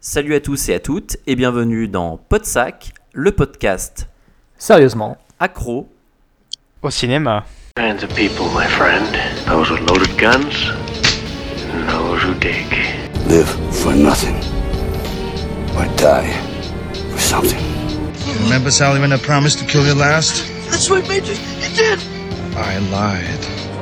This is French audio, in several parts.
Salut à tous et à toutes et bienvenue dans Podsac, le podcast Sérieusement. accro Au cinéma. kinds of people, my friend. Those with loaded guns, and those who dig. Live for nothing. Or die for something. Remember, Sally, when I promised to kill you last? That's made you. You did. I lied.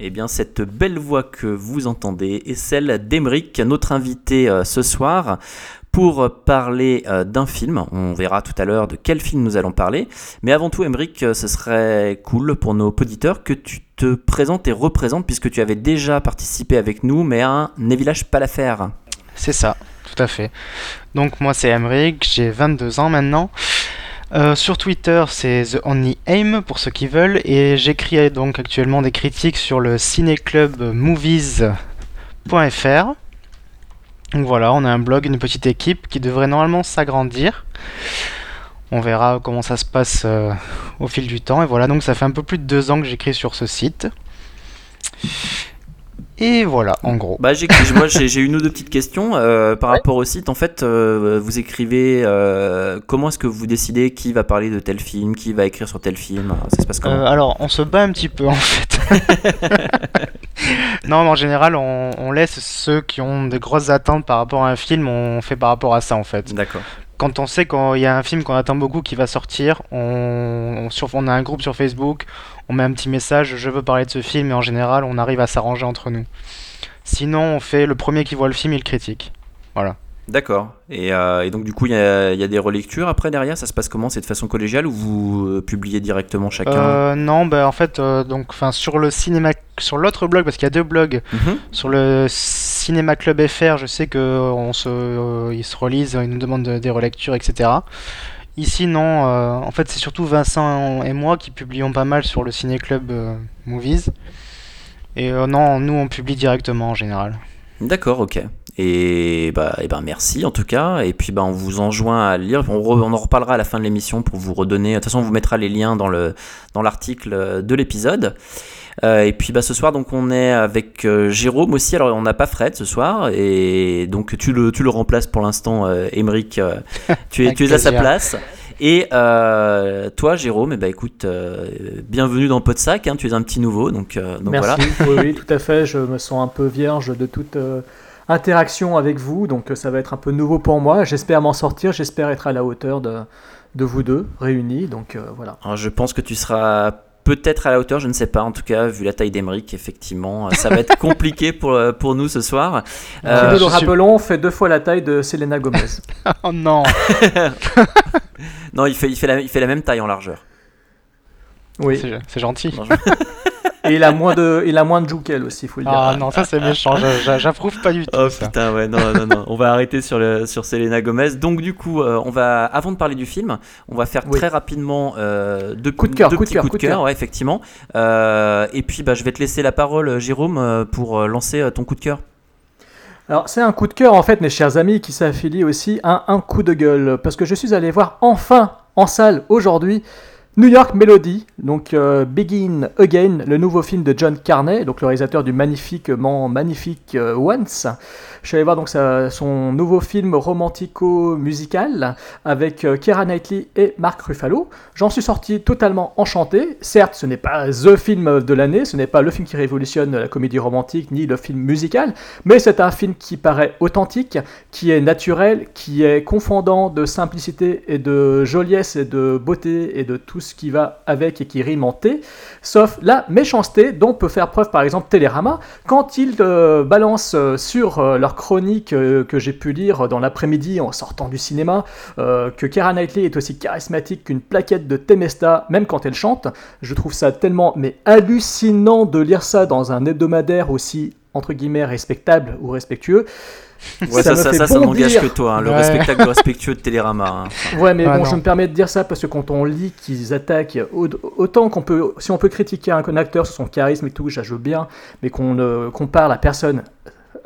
Eh bien, cette belle voix que vous entendez est celle d'Emeric, notre invité euh, ce soir, pour parler euh, d'un film. On verra tout à l'heure de quel film nous allons parler. Mais avant tout, Emeric, euh, ce serait cool pour nos auditeurs que tu te présentes et représentes, puisque tu avais déjà participé avec nous, mais à un pas l'affaire. C'est ça, tout à fait. Donc moi c'est Emric, j'ai 22 ans maintenant. Euh, sur Twitter c'est The Only Aim pour ceux qui veulent et j'écris donc actuellement des critiques sur le cinéclubmovies.fr. Donc voilà, on a un blog, une petite équipe qui devrait normalement s'agrandir. On verra comment ça se passe euh, au fil du temps. Et voilà, donc ça fait un peu plus de deux ans que j'écris sur ce site. Et voilà, en gros. Bah, j'ai, moi, j'ai, une ou deux petites questions euh, par rapport au site. En fait, euh, vous écrivez euh, comment est-ce que vous décidez qui va parler de tel film, qui va écrire sur tel film Ça se passe comment? Euh, alors, on se bat un petit peu en fait. non, mais en général, on, on laisse ceux qui ont des grosses attentes par rapport à un film, on fait par rapport à ça en fait. D'accord. Quand on sait qu'il y a un film qu'on attend beaucoup qui va sortir, on, on, sur- on a un groupe sur Facebook, on met un petit message, je veux parler de ce film, et en général, on arrive à s'arranger entre nous. Sinon, on fait le premier qui voit le film, il critique. Voilà. D'accord. Et, euh, et donc, du coup, il y a, il y a des relectures après derrière? Ça se passe comment? C'est de façon collégiale ou vous euh, publiez directement chacun? Euh, non, bah en fait, euh, donc, sur le cinéma, sur l'autre blog, parce qu'il y a deux blogs, Mhm. Sur le Cinéma Club FR, je sais que euh, on se, euh, se relisent, ils nous demandent de- des relectures, etc. Ici, non. euh, en fait, c'est surtout Vincent et moi qui publions pas mal sur le Ciné Club euh, Movies. Et non, nous, on publie directement en général. D'accord, ok. Et bah, et ben merci en tout cas. Et puis bah, on vous enjoint à lire. On, on en reparlera à la fin de l'émission pour vous redonner. De toute façon, on vous mettra les liens dans dans l'article de l'épisode. Euh, et puis bah, ce soir, donc on est avec euh, Jérôme aussi. Alors on n'a pas Fred ce soir, et donc tu le tu le remplaces pour l'instant, euh, Émeric. euh, tu es tu es à sa place. Et euh, toi, Jérôme, eh ben écoute, euh, bienvenue dans Podsac. Hein, tu es un petit nouveau, donc euh, donc Merci. voilà. oui, oui, tout à fait. Je me sens un peu vierge de toute euh, interaction avec vous, donc ça va être un peu nouveau pour moi. J'espère m'en sortir, j'espère être à la hauteur de, de vous deux réunis. Donc euh, voilà. Alors, je pense que tu seras peut-être à la hauteur, je ne sais pas. En tout cas, vu la taille d'Emeric, effectivement, euh, ça va être compliqué pour, euh, pour nous ce soir. Euh, nous le suis- rappelons, fait deux fois la taille de Selena Gomez. oh non non, il fait, il, fait la, il fait la même taille en largeur. Oui. C'est c'est gentil. Et il a moins de, il a moins de qu'elle aussi, faut le dire. Ah non, ça c'est méchant, j'a- j'a- j'approuve pas du tout Oh ça. putain, ouais, non, non, non. On va arrêter sur, le, sur Selena Gomez. Donc, du coup, euh, on va, avant de parler du film, on va faire Oui. très rapidement euh, deux, Coup de cœur, deux coup de petits cœur, coups coup de cœur, cœur. ouais, effectivement. Euh, et puis, bah, je vais te laisser la parole, Jérôme, pour lancer ton coup de cœur. Alors c'est un coup de cœur en fait, mes chers amis, qui s'affilie aussi à un coup de gueule, parce que je suis allé voir enfin en salle aujourd'hui New York Melody, donc euh, Begin Again, le nouveau film de John Carney, donc le réalisateur du magnifiquement magnifique euh, Once. Je suis allé voir donc son nouveau film romantico-musical avec euh, Keira Knightley et Mark Ruffalo. J'en suis sorti totalement enchanté. Certes, ce n'est pas THE film de l'année, ce n'est pas le film qui révolutionne la comédie romantique ni le film musical, mais c'est un film qui paraît authentique, qui est naturel, qui est confondant de simplicité et de joliesse et de beauté et de tout ce qui va avec et qui rime en T, sauf la méchanceté dont peut faire preuve par exemple Télérama quand ils euh, balancent euh, sur euh, leur chronique euh, que j'ai pu lire dans l'après-midi en sortant du cinéma que Keira Knightley est aussi charismatique qu'une plaquette de Temesta même quand elle chante. Je trouve ça tellement mais hallucinant de lire ça dans un hebdomadaire aussi entre guillemets respectable ou respectueux. Ouais, ça, me ça, fait ça, ça n'engage que toi, hein, le Ouais. respectable respectueux de Télérama. hein. Enfin, Ouais, mais Ah, bon, non. je me permets de dire ça parce que quand on lit qu'ils attaquent, au- autant qu'on peut, si on peut critiquer un acteur sur son charisme et tout, ça joue bien, mais qu'on euh, compare la personne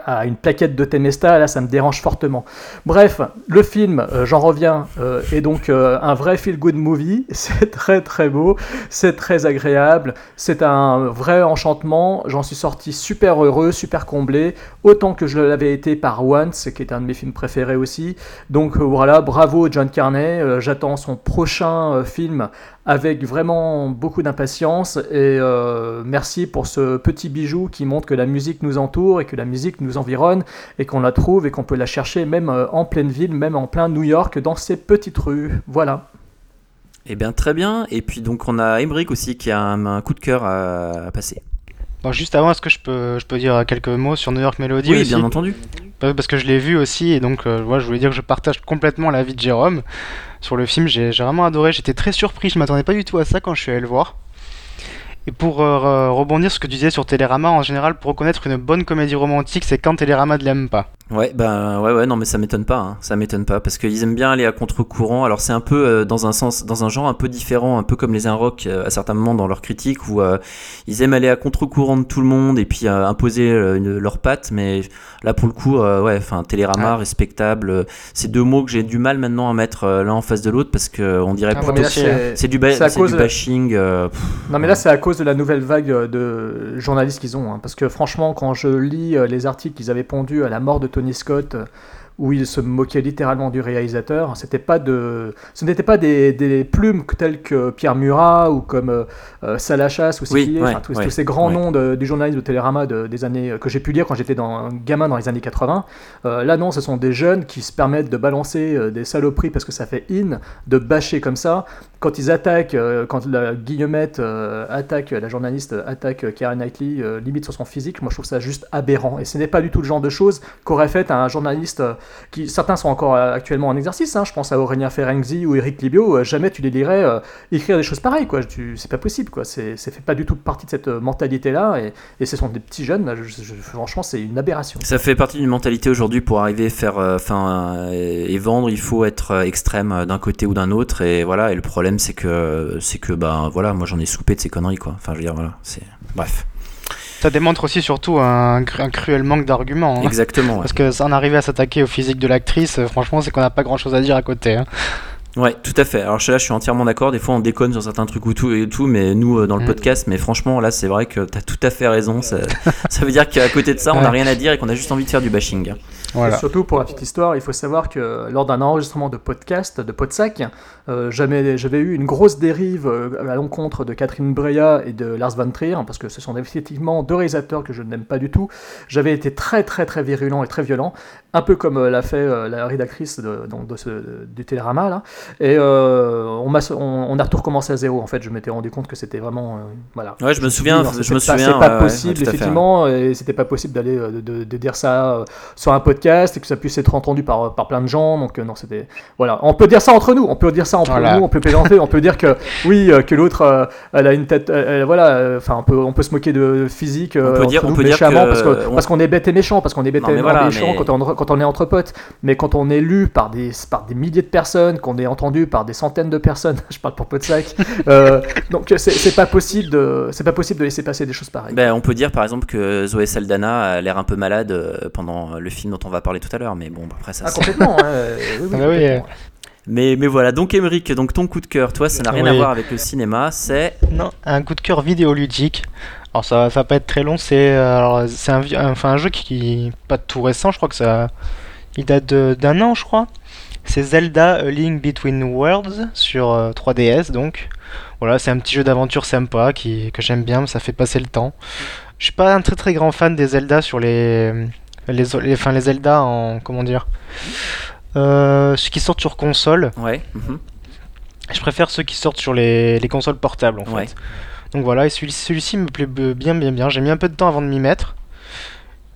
à une plaquette de Temesta, là, ça me dérange fortement. Bref, le film, euh, j'en reviens, euh, est donc euh, un vrai feel-good movie. C'est très très beau, c'est très agréable, c'est un vrai enchantement. J'en suis sorti super heureux, super comblé, autant que je l'avais été par Once, qui est un de mes films préférés aussi. Donc voilà, bravo John Carney. J'attends son prochain film avec vraiment beaucoup d'impatience et euh, merci pour ce petit bijou qui montre que la musique nous entoure et que la musique nous environne et qu'on la trouve et qu'on peut la chercher même euh, en pleine ville, même en plein New York, dans ces petites rues. Voilà. Eh bien, très bien. Et puis, donc, on a Emmerich aussi qui a un, coup de cœur à passer. Bon, juste avant, est-ce que je peux, je peux dire quelques mots sur New York Melody Oui, aussi bien entendu. Parce que je l'ai vu aussi, et donc euh, ouais, je voulais dire que je partage complètement l'avis de Jérôme sur le film. J'ai vraiment adoré, j'étais très surpris, je m'attendais pas du tout à ça quand je suis allé le voir. Et pour euh, re- rebondir sur ce que tu disais sur Télérama, en général, pour reconnaître une bonne comédie romantique, c'est quand Télérama ne l'aime pas. Ouais, bah ouais, ouais, non, mais ça m'étonne pas, hein, ça m'étonne pas, parce qu'ils aiment bien aller à contre-courant. Alors c'est un peu euh, dans un sens, dans un genre un peu différent, un peu comme les Inrock euh, à certains moments dans leur critique, où euh, ils aiment aller à contre-courant de tout le monde et puis euh, imposer euh, leurs pattes. Mais là, pour le coup, euh, ouais, enfin, Télérama, Ouais. respectable, euh, c'est deux mots que j'ai du mal maintenant à mettre euh, l'un en face de l'autre, parce que on dirait Ah, plutôt c'est- du, ba- de- bashing. euh, pff, Non mais là c'est à cause de la nouvelle vague de journalistes qu'ils ont. hein. Parce que franchement quand je lis les articles qu'ils avaient pondus à la mort de Tony Scott, où ils se moquaient littéralement du réalisateur, c'était pas de, ce n'étaient pas des, des plumes telles que Pierre Murat ou comme euh, euh, Salachas ou Oui, ouais, enfin, tous, ouais, tous ces grands ouais. noms de- du journalisme de Télérama de- des années que j'ai pu lire quand j'étais dans, gamin dans les années 80. Euh, là non, ce sont des jeunes qui se permettent de balancer euh, des saloperies parce que ça fait in, de bâcher comme ça quand ils attaquent, quand la Guillemette attaque, la journaliste attaque Keira Knightley, limite sur son physique, moi je trouve ça juste aberrant. Et ce n'est pas du tout le genre de choses qu'aurait fait un journaliste qui, certains sont encore euh, actuellement en exercice, hein, je pense à Aurélien Ferenczi ou Eric Libio, euh, jamais tu les lirais euh, écrire des choses pareilles, quoi. C'est pas possible, quoi. C'est fait pas du tout partie de cette mentalité-là, et, et ce sont des petits jeunes, franchement c'est une aberration. Ça fait partie d'une mentalité aujourd'hui pour arriver à faire, enfin, et vendre, il faut être extrême d'un côté ou d'un autre, et voilà. Et le problème, c'est que, c'est que, bah, voilà, moi j'en ai soupé de ces conneries, quoi. Enfin, je veux dire, voilà, c'est, bref, Ça démontre aussi surtout un, cru- un cruel manque d'arguments. hein. exactement. Ouais. Parce que ça en arriver à s'attaquer au physique de l'actrice, euh, franchement, c'est qu'on n'a pas grand chose à dire à côté. hein. Ouais, tout à fait. Alors je- là, je suis entièrement d'accord. Des fois, on déconne sur certains trucs ou tout et tout, mais nous, euh, dans le Mm. podcast, mais franchement, là, c'est vrai que t'as tout à fait raison. Ça, ça veut dire qu'à côté de ça, on n'a rien à dire et qu'on a juste envie de faire du bashing. Voilà. Et surtout, pour la petite histoire, il faut savoir que lors d'un enregistrement de podcast, de Podsac, euh, j'avais j'avais eu une grosse dérive euh, à l'encontre de Catherine Breillat et de Lars von Trier, parce que ce sont effectivement deux réalisateurs que je n'aime pas du tout. J'avais été très très très virulent et très violent, un peu comme euh, l'a fait euh, la rédactrice de, donc de ce, du Télérama, là. Et euh, on, m'a- on, on a tout recommencé à zéro, en fait. Je m'étais rendu compte que c'était vraiment... euh, voilà. Ouais, je me souviens, non, je me pas- souviens. C'est pas ouais, possible, effectivement, et c'était pas possible d'aller euh, de, de- de dire ça sur un podcast et que ça puisse être entendu par, par plein de gens. Donc non, c'était voilà. On peut dire ça entre nous, on peut dire ça entre Voilà. nous, on peut plaisanter, on peut dire que oui, que l'autre, elle a une tête, voilà. Enfin, on peut on peut se moquer de physique. On peut dire- entre on nous peut dire méchamment que parce que on- parce qu'on est bête et méchant, parce qu'on est bête Non, et voilà, méchant mais- quand on quand on est entre potes. Mais quand on est lu par des par des milliers de personnes, qu'on est entendu par des centaines de personnes, je parle pour euh, donc c'est pas possible de c'est pas possible de laisser passer des choses pareilles. Ben, on peut dire par exemple que Zoé Saldana a l'air un peu malade euh, pendant le film dont on va parler tout à l'heure, mais bon, après ça. Ah, c'est- complètement. hein, oui, oui, Ah oui. Mais, mais voilà, donc Emmerich, donc ton coup de cœur, toi, ça n'a rien à voir avec le cinéma, c'est. Non, un coup de cœur vidéoludique. Alors ça, ça va pas être très long, c'est euh, un, enfin un jeu qui, qui pas tout récent, je crois que ça il date d'un an, je crois. C'est Zelda A Link Between Worlds sur euh, 3DS donc. Voilà, c'est un petit jeu d'aventure sympa qui que j'aime bien, ça fait passer le temps. Je suis pas un très très grand fan des Zelda sur les les, les, enfin, les Zelda en comment dire euh, ceux qui sortent sur console. Ouais. mhm. Je préfère ceux qui sortent sur les, les consoles portables en fait. Donc voilà, et celui- celui-ci me plaît bien, bien, bien. J'ai mis un peu de temps avant de m'y mettre.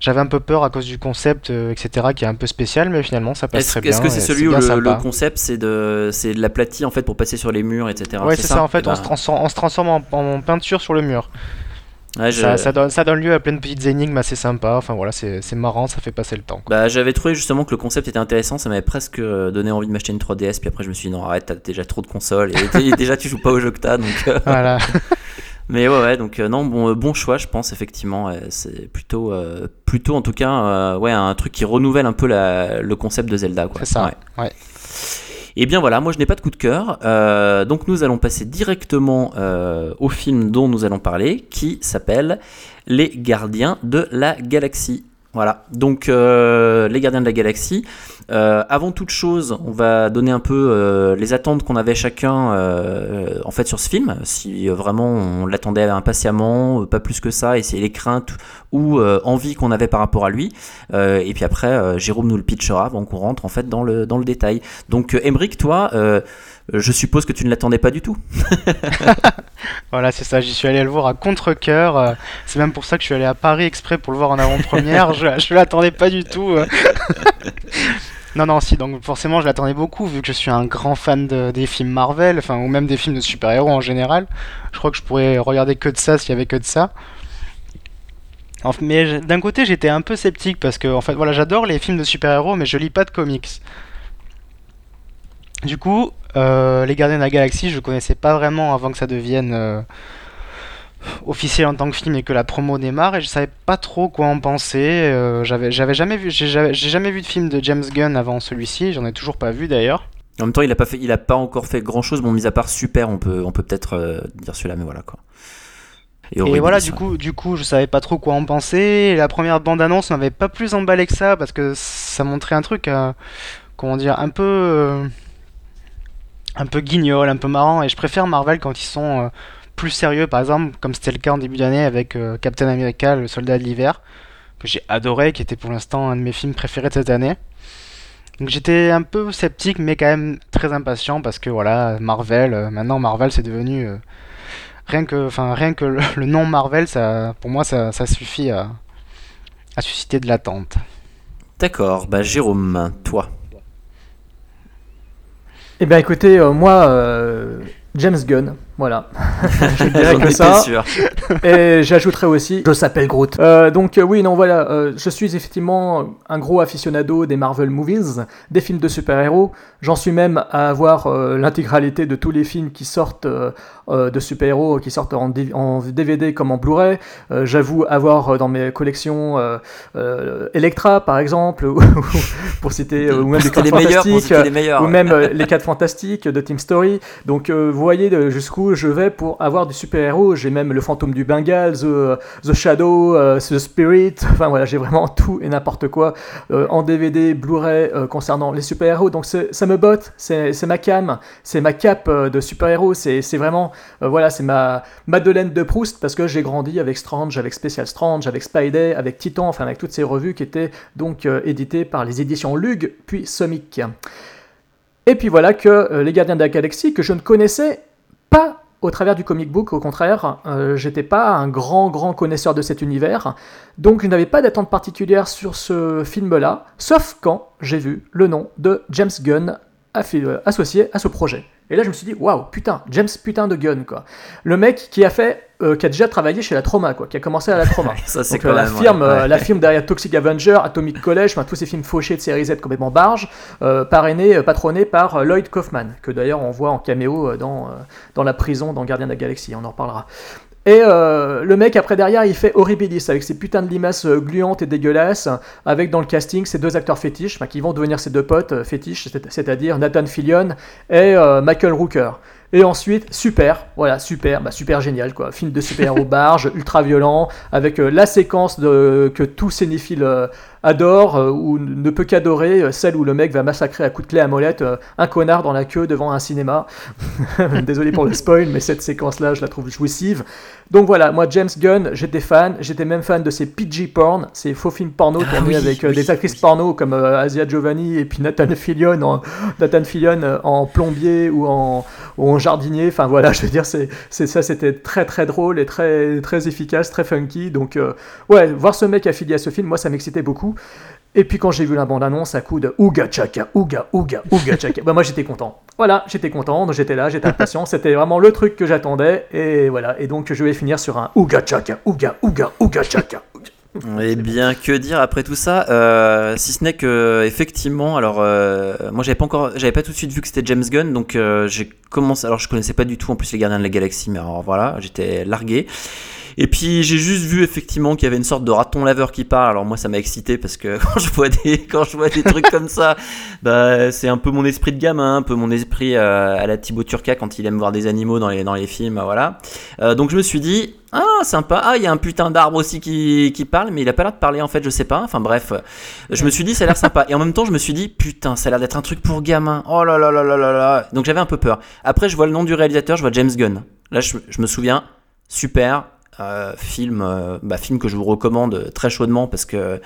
J'avais un peu peur à cause du concept, euh, etc., qui est un peu spécial, mais finalement ça passe très bien. est-ce que c'est celui où le, concept c'est de, de l'aplati en fait pour passer sur les murs, etc. Ouais, c'est ça, en fait, on, se transforme, on se transforme en, en peinture sur le mur. Ouais, je- Ça, ça donne, ça donne lieu à plein de petites énigmes assez sympas. Enfin voilà, c'est marrant, ça fait passer le temps. quoi. Bah, j'avais trouvé justement que le concept était intéressant, ça m'avait presque euh, donné envie de m'acheter une 3DS, puis après je me suis dit non arrête, t'as déjà trop de consoles, et déjà tu joues pas au t'as, donc... euh, Voilà. Mais ouais, ouais, donc euh, non, bon, euh, bon choix, je pense, effectivement. c'est plutôt, euh, plutôt, en tout cas, euh, ouais, un truc qui renouvelle un peu la- le concept de Zelda. quoi. C'est ça. Ouais. Ouais. Et bien voilà, moi je n'ai pas de coup de cœur. donc nous allons passer directement au film dont nous allons parler, qui s'appelle Les Gardiens de la Galaxie. Voilà, donc euh, Les Gardiens de la Galaxie. Euh, avant toute chose, on va donner un peu euh, les attentes qu'on avait chacun en fait sur ce film. Si vraiment on l'attendait impatiemment, pas plus que ça, et c'est les craintes ou euh, envie qu'on avait par rapport à lui. Et puis après, Jérôme nous le pitchera avant qu'on rentre en fait dans le, dans le détail. Donc, Emmerich, toi, je suppose que tu ne l'attendais pas du tout. Voilà, c'est ça. J'y suis allé le voir à contre-coeur. euh, C'est même pour ça que je suis allé à Paris exprès pour le voir en avant-première. je je l'attendais pas du tout. euh. non, non, si. Donc forcément, je l'attendais beaucoup vu que je suis un grand fan de- des films Marvel, enfin ou même des films de super-héros en général. Je crois que je pourrais regarder que de ça s'il y avait que de ça. Mais d'un côté, j'étais un peu sceptique parce que en fait, voilà, j'adore les films de super-héros, mais je lis pas de comics. Du coup, euh, les Gardiens de la Galaxie, je connaissais pas vraiment avant que ça devienne euh, officiel en tant que film et que la promo démarre, et je savais pas trop quoi en penser. euh, j'avais, j'avais jamais vu, j'ai jamais, vu de film de James Gunn avant celui-ci, j'en ai toujours pas vu d'ailleurs. En même temps, il a pas fait, il a pas encore fait grand chose. Bon, mis à part super, on peut, on peut peut-être dire celui-là, mais voilà quoi. Et voilà, ça. du coup, du coup, je savais pas trop quoi en penser. Et la première bande-annonce m'avait pas plus emballé que ça parce que ça montrait un truc, comment dire, un peu, un peu guignol, un peu marrant. Et je préfère Marvel quand ils sont euh, plus sérieux, par exemple, comme c'était le cas en début d'année avec euh, Captain America, le Soldat de l'hiver, que j'ai adoré, qui était pour l'instant un de mes films préférés de cette année. Donc j'étais un peu sceptique, mais quand même très impatient parce que voilà, Marvel, euh, maintenant Marvel c'est devenu rien que, le, nom Marvel, ça, pour moi ça, ça suffit à, à susciter de l'attente. D'accord, bah Jérôme, toi. Eh bien écoutez, euh, moi, euh, James Gunn, voilà. je dirais que ça. sûr. Et j'ajouterai aussi, je s'appelle Groot. Euh, donc euh, oui, non, voilà, euh, je suis effectivement un gros aficionado des Marvel Movies, des films de super-héros. J'en suis même à avoir euh, l'intégralité de tous les films qui sortent euh, euh, de super-héros, qui sortent en, DVD comme en Blu-ray. Euh, J'avoue avoir euh, dans mes collections euh, euh, Electra, par exemple, ou- pour citer, euh, ou même les meilleurs pour Fantastiques, citer les meilleurs. ou même euh, les 4 fantastiques de Team Story. Donc euh, vous voyez de- je vais pour avoir du super-héros. J'ai même le fantôme du Bengale, The, The Shadow, euh, The Spirit. Enfin voilà, j'ai vraiment tout et n'importe quoi euh, en DVD, Blu-ray euh, concernant les super-héros. Donc ça me botte, c'est ma cam, c'est ma cape de super-héros. C'est vraiment, voilà, c'est ma Madeleine de Proust parce que j'ai grandi avec Strange, avec Special Strange, avec Spidey, avec Titan, enfin avec toutes ces revues qui étaient donc éditées par les éditions Lug puis Somic. Et puis voilà que Les Gardiens de la Galaxie, que je ne connaissais pas au travers du comic book, au contraire, euh, j'étais pas un grand, grand connaisseur de cet univers, donc je n'avais pas d'attente particulière sur ce film-là, sauf quand j'ai vu le nom de James Gunn euh, associé à ce projet. Et là, je me suis dit, waouh, putain, James putain de Gunn, quoi. Le mec qui a fait, euh, qui a déjà travaillé chez la Trauma, quoi, qui a commencé à la Trauma. Ça, c'est euh, la, ouais, firme, euh, la firme derrière Toxic Avenger, Atomic College, enfin, tous ces films fauchés de série Z complètement barges, euh, parrainé, patronné par Lloyd Kaufman, que d'ailleurs on voit en caméo dans, dans la prison dans Gardien de la Galaxie, on en reparlera. Et euh, le mec, après derrière, il fait Horribilis avec ses putains de limaces euh, gluantes et dégueulasses, avec dans le casting ces deux acteurs fétiches, qui vont devenir ses deux potes euh, fétiches, c'est- c'est-à-dire Nathan Fillion et Michael Rooker. Et ensuite, super, voilà, super, bah, super génial, quoi. Film de super-héros barge, ultra violent, avec euh, la séquence de, que tout cinéphile euh, adore, euh, ou ne peut qu'adorer, celle où le mec va massacrer à coups de clé à molette un connard dans la queue devant un cinéma. Désolé pour le spoil, mais cette séquence-là, je la trouve jouissive. Donc voilà, moi, James Gunn, j'étais fan, j'étais même fan de ces PG porn, ces faux films porno Ah tournés oui, avec oui, des actrices porno comme Asia Giovanni et puis Nathan Fillion en, Nathan Fillion en plombier ou en, ou en jardinier. Enfin voilà, je veux dire, c'est, ça, c'était très très drôle et très très efficace, très funky. Donc euh, ouais, voir ce mec affilié à ce film, moi ça m'excitait beaucoup. Et puis quand j'ai vu la bande-annonce, à coup de Ouga Chaka, Ouga, Ouga, Ouga Chaka, bah moi j'étais content. Voilà, j'étais content, donc j'étais là, j'étais impatient, c'était vraiment le truc que j'attendais, et voilà. Et donc je vais finir sur un Ouga Chaka, Ouga, Ouga, Ouga Chaka. Eh bien, que dire après tout ça euh, Si ce n'est que effectivement, alors euh, moi j'avais pas encore, j'avais pas tout de suite vu que c'était James Gunn, donc euh, j'ai commencé. Alors je connaissais pas du tout en plus les Gardiens de la Galaxie, mais alors voilà, j'étais largué. Et puis j'ai juste vu effectivement qu'il y avait une sorte de raton laveur qui parle. Alors moi ça m'a excité parce que quand je vois des quand je vois des trucs comme ça, bah c'est un peu mon esprit de gamin, un peu mon esprit euh, à la Thibaut Turca quand il aime voir des animaux dans les dans les films, voilà. Euh, donc je me suis dit ah sympa, ah il y a un putain d'arbre aussi qui, qui parle, mais il a pas l'air de parler en fait, je sais pas. Enfin bref, je me suis dit ça a l'air sympa. Et en même temps je me suis dit putain ça a l'air d'être un truc pour gamin. Oh là là là là là là. Donc j'avais un peu peur. Après je vois le nom du réalisateur, je vois James Gunn. Là je me souviens, super, euh, film, euh, bah, film que je vous recommande très chaudement parce que,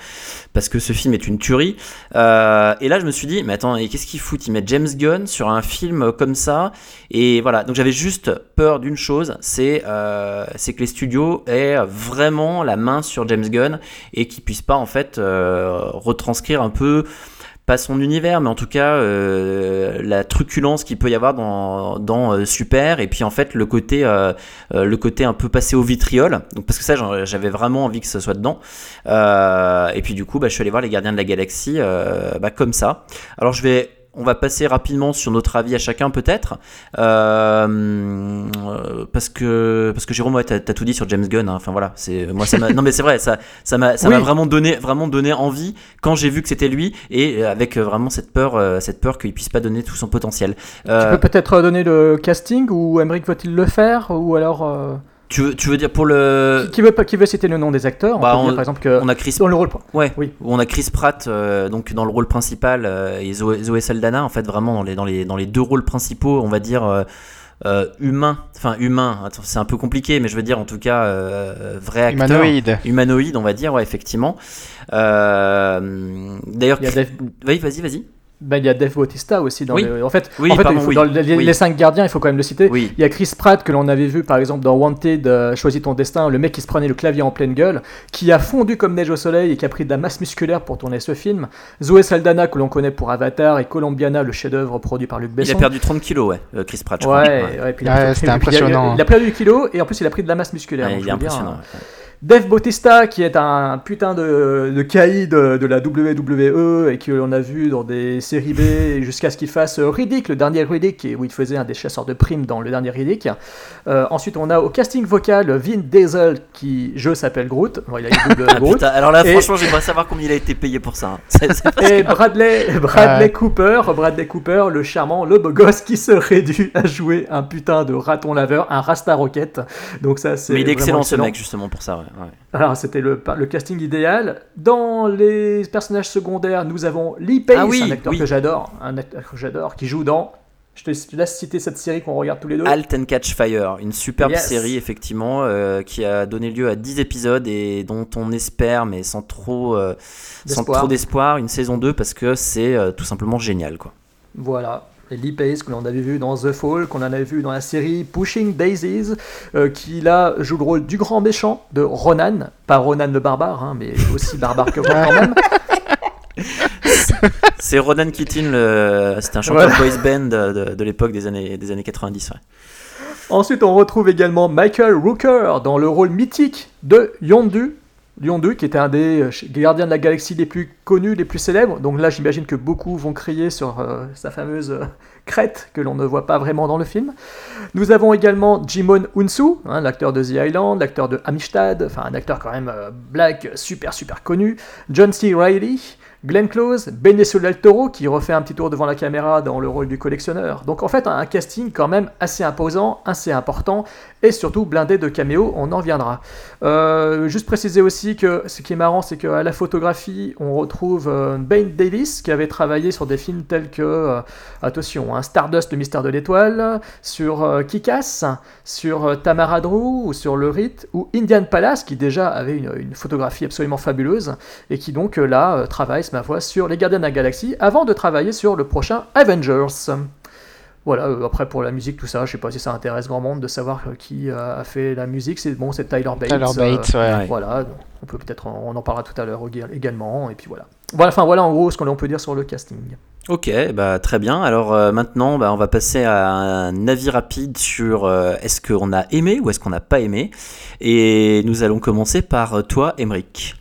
parce que ce film est une tuerie. Euh, et là, je me suis dit, mais attends, qu'est-ce qu'il fout Il met James Gunn sur un film comme ça? Et voilà, donc j'avais juste peur d'une chose, c'est c'est que les studios aient vraiment la main sur James Gunn et qu'ils puissent pas en fait retranscrire un peu pas son univers, mais en tout cas euh, la truculence qu'il peut y avoir dans, dans euh, Super, et puis en fait le côté, euh, le côté un peu passé au vitriol, parce que ça j'avais vraiment envie que ce soit dedans. Et puis du coup, bah, je suis allé voir les Gardiens de la Galaxie bah, comme ça. Alors je vais on va passer rapidement sur notre avis à chacun peut-être, Euh, parce que parce que Jérôme, ouais, t'as as tout dit sur James Gunn. hein. Enfin voilà, c'est moi ça non mais c'est vrai, ça ça m'a ça m'a Oui. vraiment donné vraiment donné envie quand j'ai vu que c'était lui et euh, avec euh, vraiment cette peur cette peur qu'il puisse pas donner tout son potentiel. Tu peux peut-être donner le casting ou Emmerich va-t-il le faire ou alors euh, tu veux tu veux dire pour le qui, qui veut pas qui veut citer le nom des acteurs Bah, on peut dire on- par exemple que on a Chris dans le rôle Ouais, Oui. on a Chris Pratt euh, donc dans le rôle principal euh, et Zoé, Zoé Saldana en fait vraiment dans les, dans les, dans les deux rôles principaux on va dire euh, euh, humains, enfin attends, c'est un peu compliqué mais je veux dire en tout cas euh, vrai acteur. Humanoïde. Humanoïde on va dire, ouais effectivement. Euh, D'ailleurs, Dave, oui vas-y vas-y. Ben, il y a Dave Bautista aussi dans Oui. le- en fait Oui, en fait pardon, il faut- oui. dans les, les- Oui. les cinq gardiens il faut quand même le citer Oui. il y a Chris Pratt que l'on avait vu par exemple dans Wanted euh, Choisis ton destin le mec qui se prenait le clavier en pleine gueule qui a fondu comme neige au soleil et qui a pris de la masse musculaire pour tourner ce film Zoé Saldana que l'on connaît pour Avatar et Colombiana le chef-d'œuvre produit par Luc Il a Besson perdu 30 kilos ouais, euh, Chris Pratt je Ouais, crois. ouais, c'était puis il a- impressionnant. Il a, perdu du kilo et en plus il a pris de la masse musculaire. Ouais, donc il est impressionnant. euh, Dave Bautista qui est un putain de, de caïd de, de la WWE et que l'on a vu dans des séries B jusqu'à ce qu'il fasse Riddick, le dernier Riddick, où il faisait un des chasseurs de primes dans le dernier Riddick. Euh, ensuite on a au casting vocal Vin Diesel qui, je s'appelle Groot. Bon, il a eu double Ah, Groot. putain, alors là Et- franchement j'aimerais savoir combien il a été payé pour ça. hein. Et Bradley, Bradley Ouais. Cooper, Bradley Cooper, le charmant, le beau gosse qui serait dû à jouer un putain de raton laveur, un Rasta Rocket. Donc ça c'est Mais il est excellent ce mec justement pour ça. Ouais, ouais. Alors c'était le, le casting idéal. Dans les personnages secondaires, nous avons Lee Pace, Ah oui, un acteur oui. que j'adore, un acteur que j'adore, qui joue dans. Je te, laisse citer cette série qu'on regarde tous les deux. Halt and Catch Fire, une superbe Yes. série effectivement euh, qui a donné lieu à 10 épisodes et dont on espère, mais sans trop, euh, sans D'espoir. trop d'espoir, une saison 2 parce que c'est euh, tout simplement génial quoi. Voilà. Et Lee Pace, que l'on avait vu dans The Fall, qu'on en avait vu dans la série Pushing Daisies, euh, qui là joue le rôle du grand méchant de Ronan. Pas Ronan le barbare, hein, mais aussi barbare que moi quand même. C'est Ronan Keating, le... c'était un chanteur boys band de, de- de l'époque des années, des années 90. ouais. Ensuite, on retrouve également Michael Rooker dans le rôle mythique de Yondu. Yondu, qui était un des euh, gardiens de la galaxie les plus connus, les plus célèbres. Donc là, j'imagine que beaucoup vont crier sur euh, sa fameuse euh, crête que l'on ne voit pas vraiment dans le film. Nous avons également Jimon Unsu, hein, l'acteur de The Island, l'acteur de Amistad, enfin un acteur quand même euh, black super super connu. John C. Reilly, Glenn Close, Benicio del Toro qui refait un petit tour devant la caméra dans le rôle du collectionneur. Donc en fait un casting quand même assez imposant, assez important et surtout blindé de caméos, on en reviendra. Euh, juste préciser aussi que ce qui est marrant c'est qu'à la photographie on retrouve euh, Bane Davis qui avait travaillé sur des films tels que, euh, attention, hein, Stardust le mystère de l'étoile, sur Kick-Ass, sur Tamara Drew ou sur Le Rite ou Indian Palace qui déjà avait une, une photographie absolument fabuleuse et qui donc là travaille, ma foi, sur Les Gardiens de la Galaxie avant de travailler sur le prochain Avengers. Voilà, euh, après pour la musique, tout ça, je sais pas si ça intéresse grand monde de savoir euh, qui euh, a fait la musique. C'est bon, c'est Tyler Bates. Tyler Bates, euh, ouais. Voilà, donc on peut peut-être, en- on en parlera tout à l'heure ég- également, et puis voilà. Voilà, enfin voilà en gros ce qu'on peut dire sur le casting. Ok, bah très bien. Alors euh, maintenant, bah, on va passer à un avis rapide sur euh, est-ce qu'on a aimé ou est-ce qu'on n'a pas aimé? Et nous allons commencer par toi, Emeric.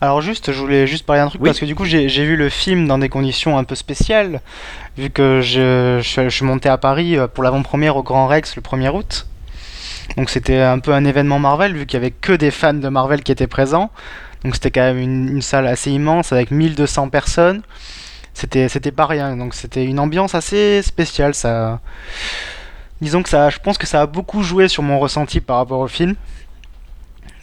Alors juste, je voulais juste parler d'un truc Oui. parce que du coup j'ai vu le film dans des conditions un peu spéciales, vu que je, je suis monté à Paris euh, pour l'avant-première au Grand Rex le 1er août. Donc c'était un peu un événement Marvel, vu qu'il y avait que des fans de Marvel qui étaient présents. Donc c'était quand même une, une salle assez immense avec 1200 personnes. C'était c'était pas rien, donc c'était une ambiance assez spéciale. Ça, disons que ça, je pense que ça a beaucoup joué sur mon ressenti par rapport au film.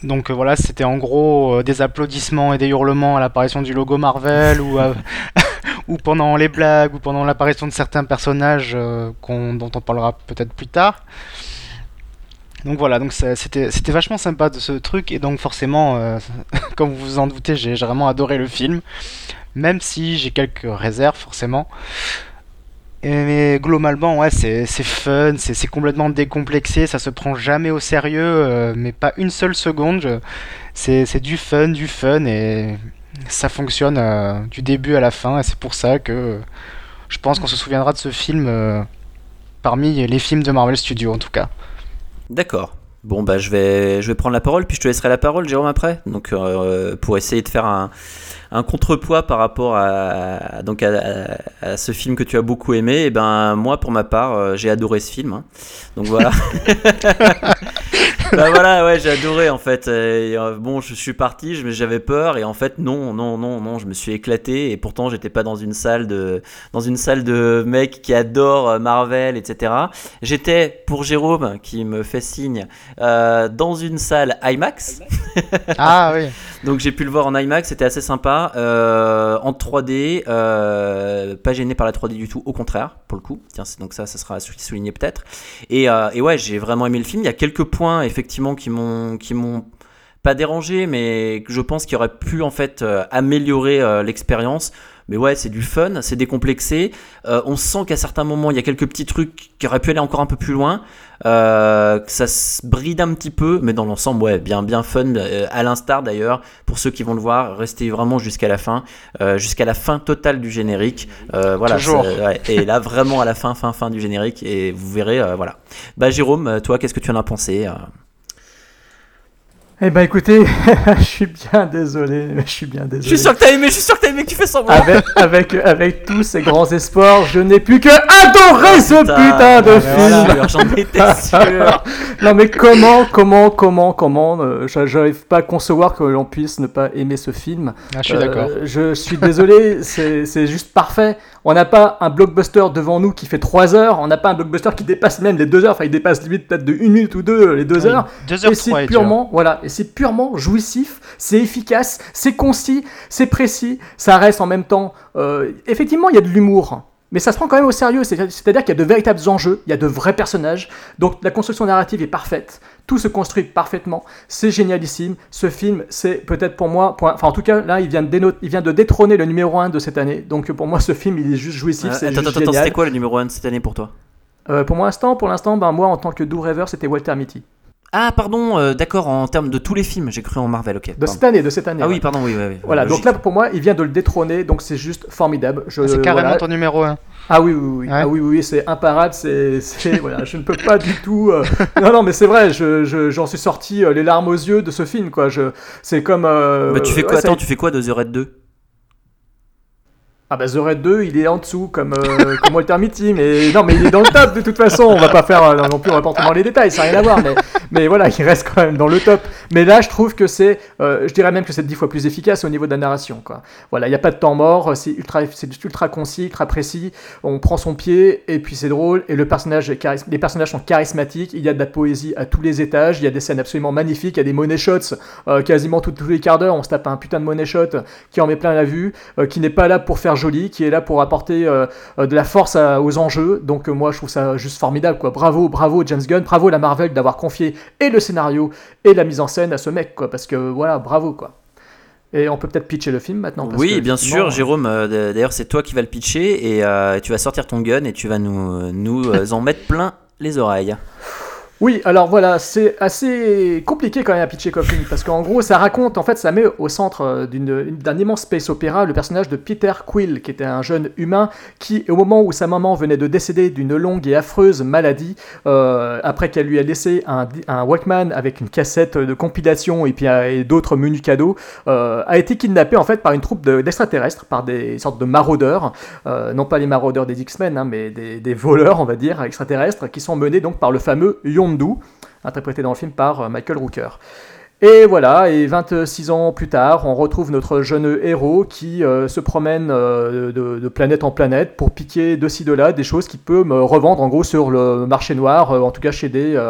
Donc euh, voilà, c'était en gros euh, des applaudissements et des hurlements à l'apparition du logo Marvel ou, pendant les blagues ou pendant l'apparition de certains personnages euh, dont on parlera peut-être plus tard. Donc voilà, donc c'était vachement sympa de ce truc et donc forcément, comme vous vous en doutez, j'ai vraiment adoré le film, même si j'ai quelques réserves forcément. Mais globalement, ouais, c'est fun, c'est complètement décomplexé, ça se prend jamais au sérieux, euh, mais pas une seule seconde. c'est du fun, du fun, et ça fonctionne euh, du début à la fin, et c'est pour ça que je pense qu'on se souviendra de ce film euh, parmi les films de Marvel Studios en tout cas. D'accord. Bon, bah je vais, je prendre la parole, puis je te laisserai la parole, Jérôme, après. Donc, euh, pour essayer de faire un, contrepoids par rapport à, donc ce film que tu as beaucoup aimé, et ben moi, pour ma part, euh, j'ai adoré ce film. hein. Donc voilà. bah voilà, ouais, j'ai adoré en fait. Et, euh, bon, je suis parti, j'avais peur, et en fait, non, non, non, non, je me suis éclaté, et pourtant, j'étais pas dans une salle de, dans une salle de mecs qui adorent euh, Marvel, etc. J'étais, pour Jérôme, qui me fait signe, euh, dans une salle IMAX. Ah oui. Donc j'ai pu le voir en IMAX, c'était assez sympa. Euh, en 3D, euh, pas gêné par la 3D du tout, au contraire, pour le coup. Tiens, donc ça, ça sera sou- souligné peut-être. Et, euh, et ouais, j'ai vraiment aimé le film. Il y a quelques points, effectivement, qui m'ont, pas dérangé, mais je pense qu'il aurait pu en fait euh, améliorer euh, l'expérience. Mais ouais, c'est du fun, c'est décomplexé. Euh, on sent qu'à certains moments, il y a quelques petits trucs qui auraient pu aller encore un peu plus loin. Euh, que ça se bride un petit peu, mais dans l'ensemble, ouais, bien, bien fun. euh, à l'instar d'ailleurs, pour ceux qui vont le voir, restez vraiment jusqu'à la fin, jusqu'à la fin totale du générique. Voilà. Ouais, et là, vraiment à la fin, fin, fin du générique, et vous verrez, voilà. Bah, Jérôme, toi, qu'est-ce que tu en as pensé Eh ben écoutez, je suis bien désolé, je suis bien désolé. Je suis sûr que t'as aimé, je suis sûr que t'as aimé que tu fais semblant. avec, avec, avec tous ces grands espoirs, je n'ai plus que adorer ce Putain, putain de film. voilà, J'en étais sûr. non mais comment, comment, comment, comment euh, j'a- J'arrive pas à concevoir que l'on puisse ne pas aimer ce film. Ah, je suis Euh, d'accord. Je suis désolé, c'est c'est juste parfait. On n'a pas un blockbuster devant nous qui fait 3 heures, on n'a pas un blockbuster qui dépasse même les 2 heures, enfin il dépasse limite peut-être de 1 minute ou 2 les 2 heures. Deux heures Et c'est purement, voilà, et c'est purement jouissif, c'est efficace, c'est concis, c'est précis, ça reste en même temps. euh, effectivement, il y a de l'humour, mais ça se prend quand même au sérieux. c'est- C'est-à-dire qu'il y a de véritables enjeux, il y a de vrais personnages, donc la construction narrative est parfaite, tout se construit parfaitement, c'est génialissime. Ce film, c'est peut-être pour moi, pour- enfin en tout cas là, il vient de, déno- il vient de détrôner le numéro 1 de cette année. Donc pour moi, ce film, il est juste jouissif, Euh, c'est attends, juste attends, attends, génial. c'était quoi le numéro 1 de cette année pour toi? Euh, pour l'instant, pour l'instant, ben moi en tant que doux rêveur, c'était Walter Mitty. Ah, pardon, euh, d'accord, en termes de tous les films, j'ai cru en Marvel, ok. De pardon. cette année, de cette année. Ah ouais. oui, pardon, oui, oui. oui. Voilà, Logique. donc là pour moi, il vient de le détrôner, donc c'est juste formidable. Je, C'est carrément voilà. ton numéro 1. Ah oui, oui, oui, Ouais. ah oui, oui, oui, c'est imparable, c'est, c'est- voilà, je ne peux pas du tout. euh, Non, non, mais c'est vrai, je, je- j'en suis sorti euh, les larmes aux yeux de ce film, quoi. Je, c'est comme. euh, Bah, tu fais quoi ouais, Attends, tu fais quoi de The Red 2 Ah bah The Red 2, il est en dessous comme, euh, comme Walter Mitty, mais non, mais il est dans le top de toute façon. On va pas faire euh, non plus, on va pas dans les détails, ça n'a rien à voir, mais, mais voilà, il reste quand même dans le top. Mais là, je trouve que c'est, euh, je dirais même que c'est dix fois plus efficace au niveau de la narration. Voilà, il n'y a pas de temps mort, c'est ultra, c'est ultra concis, ultra précis. On prend son pied et puis c'est drôle. Et le personnage, les personnages sont charismatiques. Il y a de la poésie à tous les étages. Il y a des scènes absolument magnifiques. Il y a des money shots quasiment tous, les quarts d'heure. On se tape un putain de money shot qui en met plein la vue, qui n'est pas là pour faire joli, qui est là pour apporter euh, euh, de la force à- aux enjeux. Donc euh, moi je trouve ça juste formidable quoi. Bravo, bravo James Gunn, bravo la Marvel d'avoir confié et le scénario et la mise en scène à ce mec quoi. Parce que voilà, bravo quoi. Et on peut peut-être pitcher le film maintenant. parce que, Oui, bien sûr, Jérôme. euh, D'ailleurs, c'est toi qui vas le pitcher et euh, tu vas sortir ton gun et tu vas nous, nous en mettre plein les oreilles. Oui, alors voilà, c'est assez compliqué quand même à pitcher film, parce qu'en gros, ça raconte, en fait, ça met au centre euh, d'un immense space opéra le personnage de Peter Quill, qui était un jeune humain qui, au moment où sa maman venait de décéder d'une longue et affreuse maladie, euh, après qu'elle lui a laissé un, un Walkman avec une cassette de compilation et puis euh, d'autres menus cadeaux, a été kidnappé en fait par une troupe de- d'extraterrestres, par des sortes de maraudeurs, non pas les maraudeurs des X-Men, hein, mais des, voleurs, on va dire, extraterrestres, qui sont menés donc par le fameux Interprété dans le film par euh, Michael Rooker. Et voilà, et 26 ans plus tard, on retrouve notre jeune héros qui euh, se promène euh, de, de planète en planète pour piquer de ci de là des choses qu'il peut me revendre en gros sur le marché noir, euh, en tout cas chez des,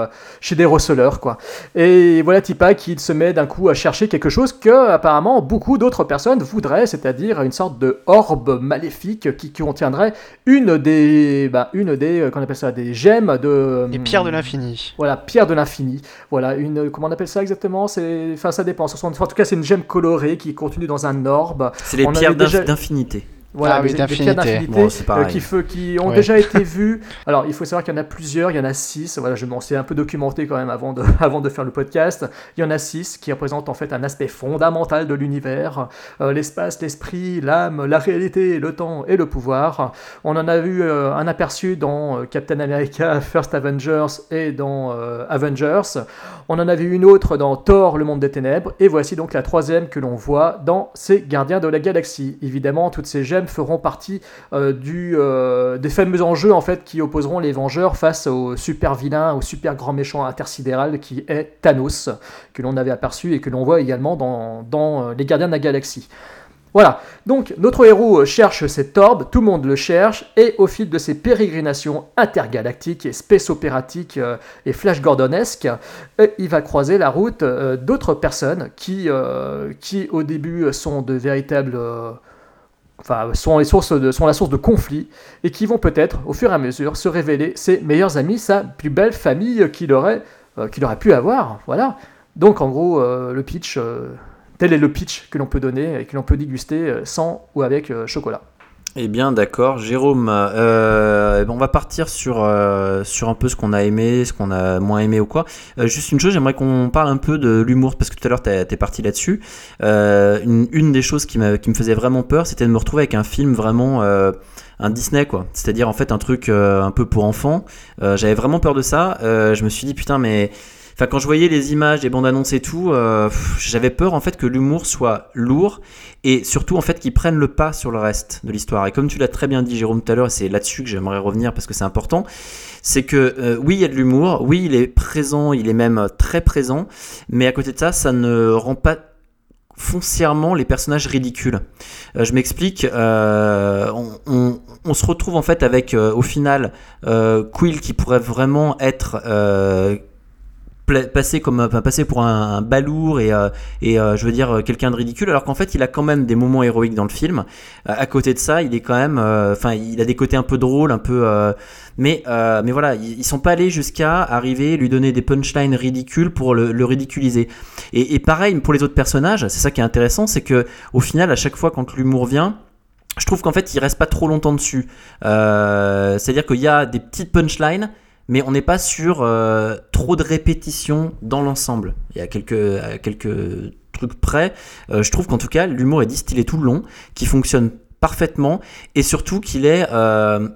chez des receleurs quoi. Et voilà Tipa qui se met d'un coup à chercher quelque chose que apparemment beaucoup d'autres personnes voudraient, c'est-à-dire une sorte de orbe maléfique qui contiendrait une des, bah, une des, qu'on appelle ça, des gemmes de. Les pierres de l'infini. Voilà, pierre de l'infini. Voilà, une, comment on appelle ça exactement? C'est, enfin, ça dépend. En tout cas, c'est une gemme colorée qui continue dans un orbe. C'est les On pierres d'infinité. Voilà, Ah oui, des- des pierres d'infinité Bon, euh, pareil. qui, ont déjà été vues. Alors, il faut savoir qu'il y en a plusieurs, il y en a six. Voilà, je m'en suis un peu documenté quand même avant de, avant de faire le podcast. Il y en a six qui représentent en fait un aspect fondamental de l'univers Euh, l'espace, l'esprit, l'âme, la réalité, le temps et le pouvoir. On en a vu euh, un aperçu dans euh, Captain America First Avengers et dans euh, Avengers. On en a vu une autre dans Thor, le monde des ténèbres. Et voici donc la troisième que l'on voit dans ces Gardiens de la Galaxie. Évidemment, toutes ces gemmes feront partie euh, du, euh, des fameux enjeux en fait qui opposeront les Vengeurs face au super vilain, au super grand méchant intersidéral qui est Thanos, que l'on avait aperçu et que l'on voit également dans, euh, les Gardiens de la Galaxie. Voilà, donc notre héros cherche cet orbe, tout le monde le cherche, et au fil de ses pérégrinations intergalactiques et space opératiques et flash gordonesques, il va croiser la route d'autres personnes qui, qui au début sont de véritables... Enfin, sont, les sources de, sont la source de conflits et qui vont peut-être, au fur et à mesure, se révéler ses meilleurs amis, sa plus belle famille qu'il aurait, euh, qu'il aurait pu avoir. Voilà. Donc, en gros, euh, le pitch, euh, tel est le pitch que l'on peut donner et que l'on peut déguster sans ou avec chocolat. Eh bien, d'accord, Jérôme. euh, eh ben, on va partir sur, euh, sur un peu ce qu'on a aimé, ce qu'on a moins aimé ou quoi. Euh, juste une chose, j'aimerais qu'on parle un peu de l'humour, parce que tout à l'heure, t'es es parti là-dessus. Une, des choses qui, qui me faisait vraiment peur, c'était de me retrouver avec un film vraiment. un Disney quoi, c'est-à-dire en fait un truc un peu pour enfants. J'avais vraiment peur de ça. Je me suis dit putain mais Enfin, quand je voyais les images, les bandes annonces et tout, euh, j'avais peur en fait que l'humour soit lourd et surtout en fait qu'ils prennent le pas sur le reste de l'histoire. Et comme tu l'as très bien dit, Jérôme, tout à l'heure, et c'est là-dessus que j'aimerais revenir parce que c'est important, c'est que euh, oui, il y a de l'humour, oui, il est présent, il est même euh, très présent, mais à côté de ça, ça ne rend pas foncièrement les personnages ridicules. Je m'explique, on, se retrouve en fait avec au final Quill qui pourrait vraiment être passé comme passé pour un, balourd et, euh, euh, je veux dire euh, quelqu'un de ridicule alors qu'en fait il a quand même des moments héroïques dans le film. À côté de ça il est quand même enfin il a des côtés un peu drôles un peu mais mais voilà ils, ils sont pas allés jusqu'à arriver lui donner des punchlines ridicules pour le, ridiculiser. Et, pareil pour les autres personnages c'est ça qui est intéressant c'est que au final à chaque fois quand l'humour vient je trouve qu'en fait il reste pas trop longtemps dessus. C'est à dire qu'il y a des petites punchlines mais on n'est pas sur euh, trop de répétitions dans l'ensemble. Il y a quelques, quelques trucs près. Euh, je trouve qu'en tout cas, l'humour est distillé tout le long, qui fonctionne parfaitement, et surtout qu'il est euh,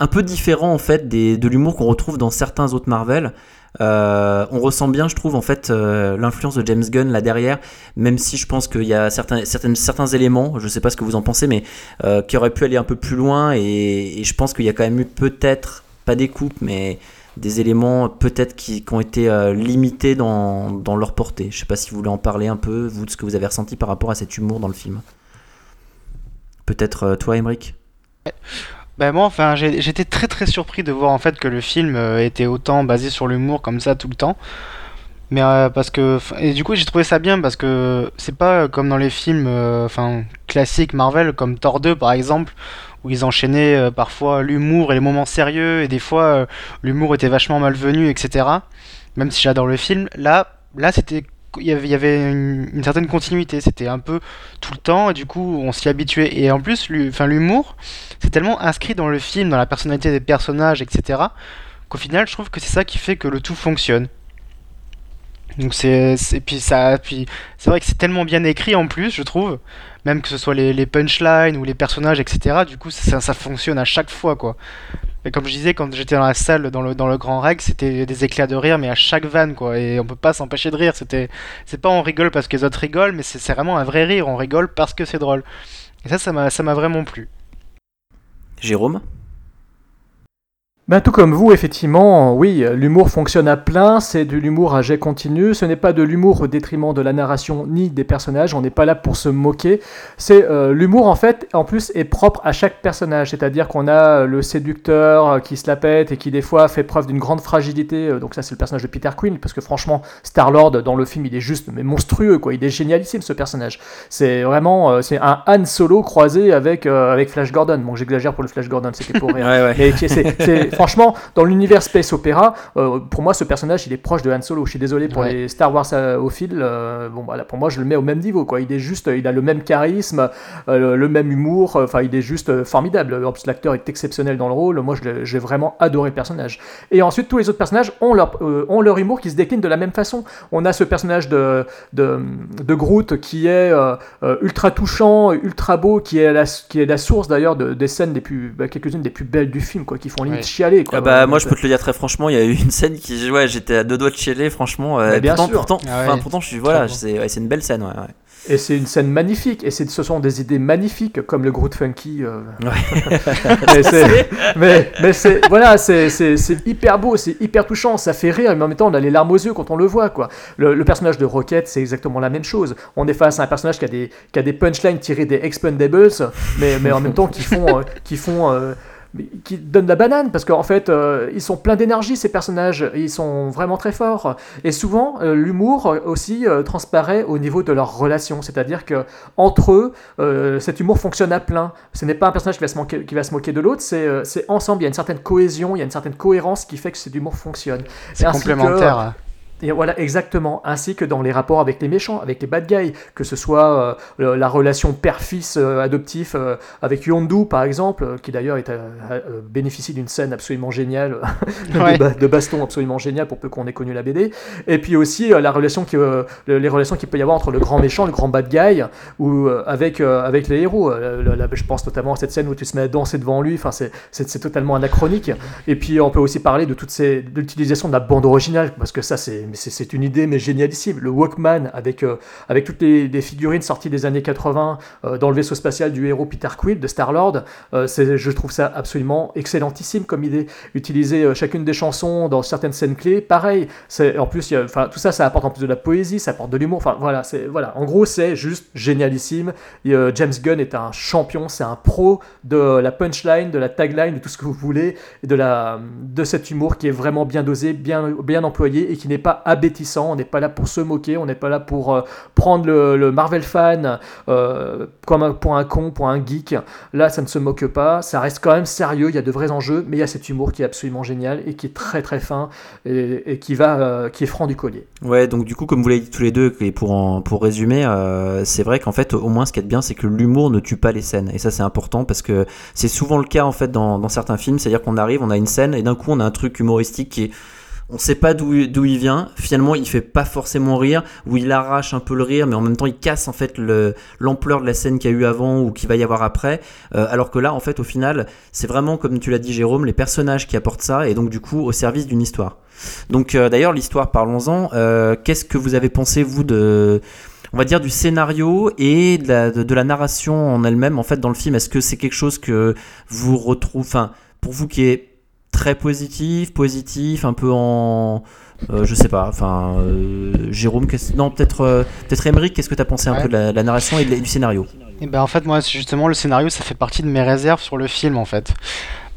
un peu différent en fait de l'humour qu'on retrouve dans certains autres Marvel. On ressent bien, je trouve, en fait, l'influence de James Gunn là derrière, même si je pense qu'il y a certains, certaines, certains éléments, je sais pas ce que vous en pensez, mais qui auraient pu aller un peu plus loin, et je pense qu'il y a quand même eu peut-être, pas des coupes, mais des éléments peut-être qui, ont été euh, limités dans, leur portée. Je sais pas si vous voulez en parler un peu, vous, de ce que vous avez ressenti par rapport à cet humour dans le film. Peut-être euh, toi, Emmerich Ben moi, enfin, j'étais très très surpris de voir en fait que le film euh, était autant basé sur l'humour comme ça tout le temps. Mais parce que et du coup j'ai trouvé ça bien parce que c'est pas comme dans les films enfin classiques Marvel comme Thor 2 par exemple où ils enchaînaient euh, parfois l'humour et les moments sérieux et des fois euh, l'humour était vachement malvenu etc. Même si j'adore le film, là là c'était il y avait, une, une certaine continuité. C'était un peu tout le temps, et du coup, on s'y habituait. Et en plus, l'humour, c'est tellement inscrit dans le film, dans la personnalité des personnages, etc., qu'au final, je trouve que c'est ça qui fait que le tout fonctionne. Donc c'est, puis ça, puis c'est vrai que c'est tellement bien écrit en plus, je trouve, même que ce soit les, punchlines ou les personnages, etc. Du coup, ça, ça fonctionne à chaque fois, quoi. Et comme je disais, quand j'étais dans la salle, dans le, dans le Grand Rex, c'était des éclats de rire, mais à chaque vanne, quoi. Et on peut pas s'empêcher de rire. C'était, c'est pas on rigole parce que les autres rigolent, mais c'est c'est vraiment un vrai rire. On rigole parce que c'est drôle. Et ça, ça m'a, ça m'a vraiment plu. Jérôme? Ben, tout comme vous, effectivement, oui, l'humour fonctionne à plein, c'est de l'humour à jet continu, ce n'est pas de l'humour au détriment de la narration ni des personnages, on n'est pas là pour se moquer, c'est euh, l'humour en fait, en plus, est propre à chaque personnage, c'est-à-dire qu'on a le séducteur euh, qui se la pète et qui des fois fait preuve d'une grande fragilité, euh, donc ça c'est le personnage de Peter Quinn, parce que franchement, Star-Lord dans le film il est juste mais monstrueux, quoi, il est génialissime ce personnage, c'est vraiment, euh, c'est un Han Solo croisé avec, euh, avec Flash Gordon, bon j'exagère pour le Flash Gordon, c'était pour. Ouais, ouais. Mais c'est- franchement, dans l'univers Space Opera, euh, pour moi, ce personnage, il est proche de Han Solo. Je suis désolé pour Ouais. les Star Wars euh, au fil. euh, bon, voilà, pour moi, je le mets au même niveau. Quoi. Il est juste, il a le même charisme, euh, le, même humour. euh, Enfin, il est juste euh, formidable. En plus, l'acteur est exceptionnel dans le rôle. Moi, j'ai vraiment adoré le personnage. Et ensuite, tous les autres personnages ont leur, euh, ont leur humour qui se décline de la même façon. On a ce personnage de, de, de Groot qui est euh, euh, ultra touchant, ultra beau, qui est la, qui est la source d'ailleurs de, des scènes des plus, bah, quelques-unes des plus belles du film, quoi, qui font limite Ouais. chialer. Quoi. Ah bah moi je peux te le dire très franchement, il y a eu une scène qui ouais, j'étais à deux doigts de chialer franchement. euh, bien pourtant, sûr. pourtant, Ah ouais. pourtant je suis voilà, c'est ouais, c'est une belle scène ouais. ouais. Et c'est une scène magnifique, et c'est- ce sont des idées magnifiques, comme le Groot Funky. euh. mais c'est, mais, mais c'est, voilà, c'est, c'est, c'est hyper beau, c'est hyper touchant, ça fait rire, mais en même temps, on a les larmes aux yeux quand on le voit, quoi. Le, le personnage de Rocket, c'est exactement la même chose. On est face à un personnage qui a des, qui a des punchlines tirées des Expendables, mais, mais en même temps, qui font, euh, qui font, euh, qui donnent la banane parce qu'en fait euh, ils sont pleins d'énergie ces personnages ils sont vraiment très forts. Et souvent euh, l'humour euh, aussi euh, transparaît au niveau de leurs relations. C'est-à-dire que entre eux cet humour fonctionne à plein. Ce n'est pas un personnage qui va se, moquer, qui va se moquer de l'autre c'est ensemble. Il y a une certaine cohésion il y a une certaine cohérence qui fait que cet humour fonctionne. C'est Ainsi que- complémentaire. Et voilà, exactement. Ainsi que dans les rapports avec les méchants, avec les bad guys, que ce soit euh, la relation père-fils euh, adoptif euh, avec Yondu, par exemple, qui d'ailleurs bénéficie d'une scène absolument géniale, de, Ouais. ba- de baston absolument génial pour peu qu'on ait connu la BD. Et puis aussi la relation qui, le- les relations qu'il peut y avoir entre le grand méchant, le grand bad guy, ou avec, avec les héros. Je pense notamment à cette scène où tu te mets à danser devant lui. Enfin, c'est- totalement anachronique. Et puis on peut aussi parler de toute ces, de l'utilisation de la bande originale, parce que ça c'est c'est- une idée mais génialissime. Le Walkman avec, euh, avec toutes les, figurines sorties des années 80 euh, dans le vaisseau spatial du héros Peter Quill de Star-Lord, euh, c'est- je trouve ça absolument excellentissime comme idée. Utiliser euh, chacune des chansons dans certaines scènes clés, pareil. En plus, tout ça, ça apporte en plus de la poésie, ça apporte de l'humour. Enfin voilà, c'est voilà. En gros, c'est juste génialissime. Euh, James Gunn est un champion, c'est un pro de la punchline, de la tagline, de tout ce que vous voulez, de, la, de cet humour qui est vraiment bien dosé, bien, bien employé et qui n'est pas abétissant. On n'est pas là pour se moquer, on n'est pas là pour euh, prendre le, Marvel fan euh, comme un, pour un con, pour un geek. Là, ça ne se moque pas, ça reste quand même sérieux, il y a de vrais enjeux, mais il y a cet humour qui est absolument génial et qui est très très fin et, qui, va, euh, qui est franc du collier. Ouais, donc du coup, comme vous l'avez dit tous les deux, et pour, pour résumer, c'est vrai qu'en fait, au moins, ce qui est bien, c'est que l'humour ne tue pas les scènes. Et ça, c'est important parce que c'est souvent le cas, en fait, dans, dans certains films. C'est-à-dire qu'on arrive, on a une scène, et d'un coup, on a un truc humoristique qui est. On sait pas d'où il vient. Finalement, il fait pas forcément rire, ou il arrache un peu le rire, mais en même temps, il casse en fait le- l'ampleur de la scène qu'il y a eu avant ou qu'il va y avoir après. Euh, alors que là, en fait, au final, c'est vraiment, comme tu l'as dit, Jérôme, les personnages qui apportent ça, et donc du coup, au service d'une histoire. Donc euh, d'ailleurs l'histoire, parlons-en. Euh, Qu'est-ce que vous avez pensé vous de, on va dire du scénario et de la, de la narration en elle-même? En fait dans le film Est-ce que c'est quelque chose que vous retrouvez, enfin pour vous qui est très positif, positif, un peu en, euh, je sais pas, enfin euh, Jérôme, non peut-être euh, peut-être Émeric, qu'est-ce que tu as pensé un Ouais. peu de la, la narration et de du scénario? Et ben en fait moi justement le scénario ça fait partie de mes réserves sur le film en fait.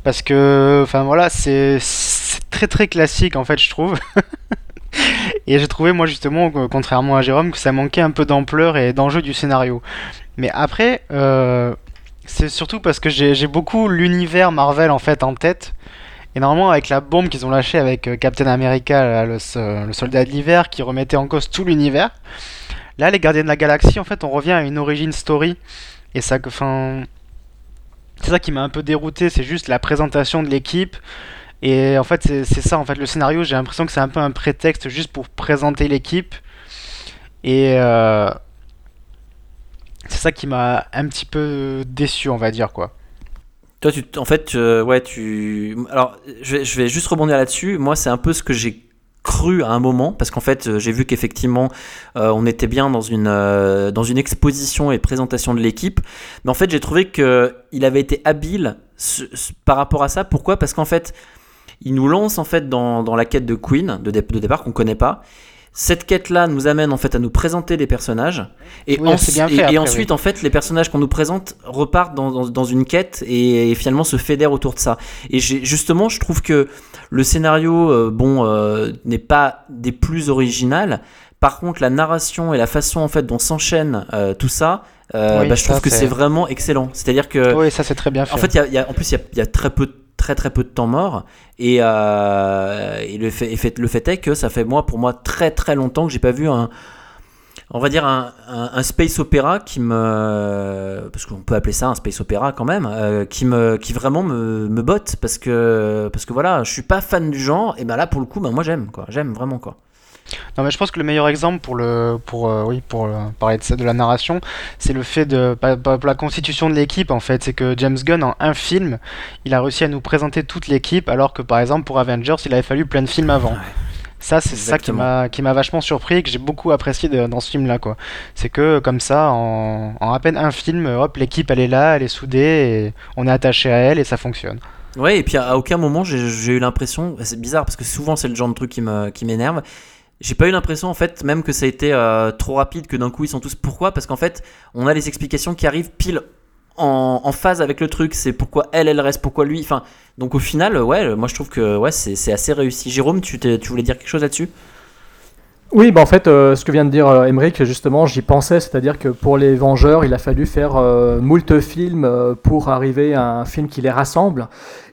Parce que enfin voilà c'est très très classique en fait je trouve. Et j'ai trouvé moi justement contrairement à Jérôme que ça manquait un peu d'ampleur et d'enjeu du scénario. Mais après euh, c'est surtout parce que j'ai j'ai beaucoup l'univers Marvel en fait en tête Et normalement, avec la bombe qu'ils ont lâchée avec euh, Captain America, le, le soldat de l'hiver, qui remettait en cause tout l'univers, là, les Gardiens de la Galaxie, en fait, on revient à une origin story. Et ça, enfin, c'est ça qui m'a un peu dérouté, c'est juste la présentation de l'équipe. Et en fait, c'est ça, en fait, le scénario, j'ai l'impression que c'est un peu un prétexte juste pour présenter l'équipe. Et euh, c'est ça qui m'a un petit peu déçu, on va dire, quoi. En fait, ouais, tu. Alors, je vais, juste rebondir là-dessus. Moi, c'est un peu ce que j'ai cru à un moment parce qu'en fait j'ai vu qu'effectivement euh, on était bien dans une euh, dans une exposition et présentation de l'équipe mais en fait j'ai trouvé que il avait été habile par rapport à ça pourquoi? Parce qu'en fait il nous lance en fait dans, dans la quête de Queen de, de départ qu'on connaît pas cette quête-là nous amène en fait à nous présenter des personnages et, et, ensuite en fait les personnages qu'on nous présente repartent dans, dans, une quête et, finalement se fédèrent autour de ça. Et justement, je trouve que le scénario, euh, bon, euh, n'est pas des plus originales. Par contre, la narration et la façon en fait dont s'enchaîne euh, tout ça, bah, je trouve que c'est vraiment excellent. C'est-à-dire que oui, ça c'est très bien fait. En fait, y y a, en plus il y, y a très peu de très très peu de temps mort. Et, euh, le, fait, fait, le fait est que ça fait moi pour moi très très longtemps que j'ai pas vu un on va dire un, un, space opéra qui me parce qu'on peut appeler ça un space opéra quand même euh, qui me qui vraiment me, me botte parce que parce que voilà je suis pas fan du genre. Et ben là pour le coup ben moi j'aime quoi. J'aime vraiment quoi non, mais je pense que le meilleur exemple pour le pour euh, oui pour euh, parler de ça de la narration, c'est le fait de la constitution de l'équipe en fait, c'est que James Gunn en un film, il a réussi à nous présenter toute l'équipe alors que par exemple pour Avengers, il avait fallu plein de films avant. Ça, c'est ça qui m'a qui m'a vachement surpris et que j'ai beaucoup apprécié dans ce film-là, quoi. C'est que comme ça, en, en, à peine un film, hop, l'équipe elle est là, elle est soudée, et on est attaché à elle et ça fonctionne. Ouais, et puis à aucun moment j'ai eu l'impression, c'est bizarre parce que souvent c'est le genre de truc qui m'énerve. J'ai pas eu l'impression en fait même que ça a été euh, trop rapide, que d'un coup ils sont tous. Pourquoi? Parce qu'en fait on a les explications qui arrivent pile en, phase avec le truc. C'est pourquoi elle, elle reste, pourquoi lui. Enfin, donc au final, ouais, moi je trouve que ouais, c'est assez réussi. Jérôme, tu, tu voulais dire quelque chose là-dessus? Oui, bah en fait, euh, ce que vient de dire euh, justement, j'y pensais, c'est-à-dire que pour les Vengeurs, il a fallu faire euh, moult films pour arriver à un film qui les rassemble.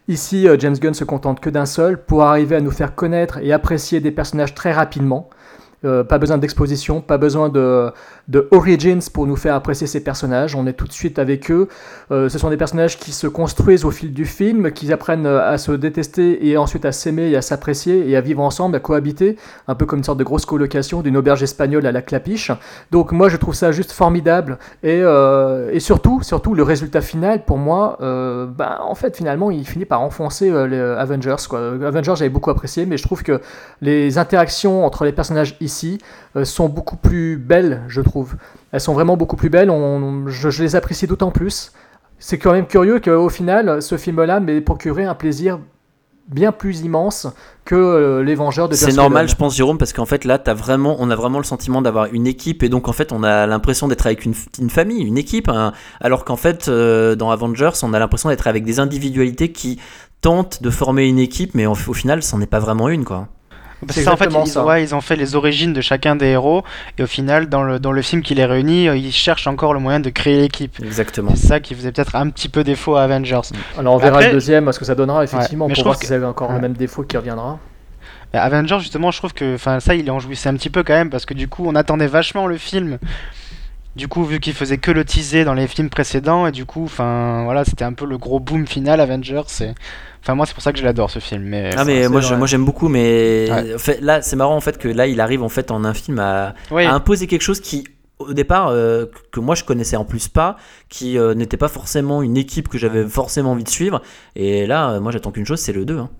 Ici, euh, James Gunn se contente que d'un seul pour arriver à nous faire connaître et apprécier des personnages très rapidement. Euh, pas besoin d'exposition, pas besoin de, de, origins pour nous faire apprécier ces personnages. On est tout de suite avec eux. Euh, ce sont des personnages qui se construisent au fil du film, qui apprennent à se détester et ensuite à s'aimer et à s'apprécier et à vivre ensemble, à cohabiter, un peu comme une sorte de grosse colocation d'une auberge espagnole à la clapiche. Donc moi je trouve ça juste formidable et, euh, et surtout, surtout le résultat final pour moi, bah, en fait finalement il finit par enfoncer les Avengers. Quoi. Avengers j'avais beaucoup apprécié, mais je trouve que les interactions entre les personnages ici euh, sont beaucoup plus belles, je trouve. Elles sont vraiment beaucoup plus belles, on, je, les apprécie d'autant plus. C'est quand même curieux qu'au final, ce film-là m'ait procuré un plaisir bien plus immense que euh, les Vengeurs de C'est normal, je pense, Jérôme, parce qu'en fait, là, as vraiment, on a vraiment le sentiment d'avoir une équipe, et donc, en fait, on a l'impression d'être avec une, famille, une équipe, hein. alors qu'en fait, euh, dans Avengers, on a l'impression d'être avec des individualités qui tentent de former une équipe, mais au, au final, c'en est pas vraiment une, quoi. C'est en fait, ils, ils, ont fait les origines de chacun des héros, et au final, dans le, dans le film qui les réunit, euh, ils cherchent encore le moyen de créer l'équipe. Exactement. C'est ça qui faisait peut-être un petit peu défaut à Avengers. Mm. Alors on verra le deuxième, ce que ça donnera, effectivement, pour voir si ça encore le même défaut qui reviendra. Avengers, justement, je trouve que ça, il en jouissait un petit peu quand même, parce que du coup, on attendait vachement le film. Du coup, vu qu'il faisait que le teaser dans les films précédents, et du coup, enfin, voilà, c'était un peu le gros boom final Avengers. C'est Enfin, moi, c'est pour ça que je l'adore ce film. Mais, ah, mais moi, moi, j'aime beaucoup. Mais là, c'est marrant en fait que là, il arrive en fait en un film à, imposer quelque chose qui, au départ, euh, que moi je connaissais en plus pas, qui euh, n'était pas forcément une équipe que j'avais forcément envie de suivre. Et là, moi, j'attends qu'une chose, c'est le 2. Hein.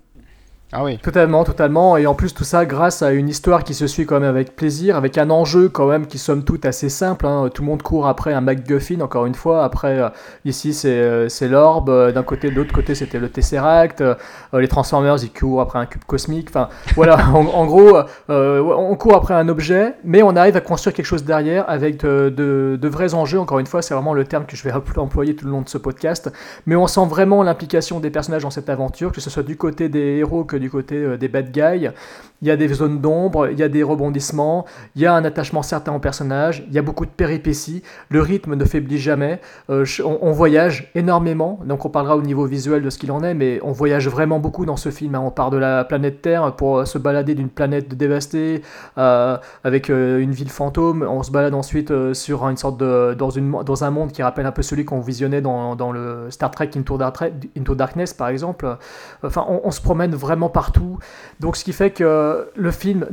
Ah oui. Totalement, totalement. Et en plus, tout ça grâce à une histoire qui se suit quand même avec plaisir, avec un enjeu quand même qui somme toute assez simple. Hein. Tout le monde court après un MacGuffin, encore une fois. Après, euh, ici, c'est, euh, l'orbe. Euh, d'un côté, de l'autre côté, c'était le Tesseract. les Transformers, ils courent après un cube cosmique. Enfin, voilà, en, gros, on court après un objet, mais on arrive à construire quelque chose derrière avec de, de, de vrais enjeux. Encore une fois, c'est vraiment le terme que je vais employer tout le long de ce podcast. Mais on sent vraiment l'implication des personnages dans cette aventure, que ce soit du côté des héros que du côté euh, des bad guys. Il y a des zones d'ombre, il y a des rebondissements, il y a un attachement certain au personnage, il y a beaucoup de péripéties, le rythme ne faiblit jamais, euh, on, voyage énormément, donc on parlera au niveau visuel de ce qu'il en est, mais on voyage vraiment beaucoup dans ce film. hein. On part de la planète Terre pour euh, se balader d'une planète dévastée euh, avec une ville fantôme, on se balade ensuite sur une sorte de dans, une, dans un monde qui rappelle un peu celui qu'on visionnait dans, dans le Star Trek Into, Dark- Into Darkness par exemple. Enfin, on se promène vraiment partout. Donc, ce qui fait que le film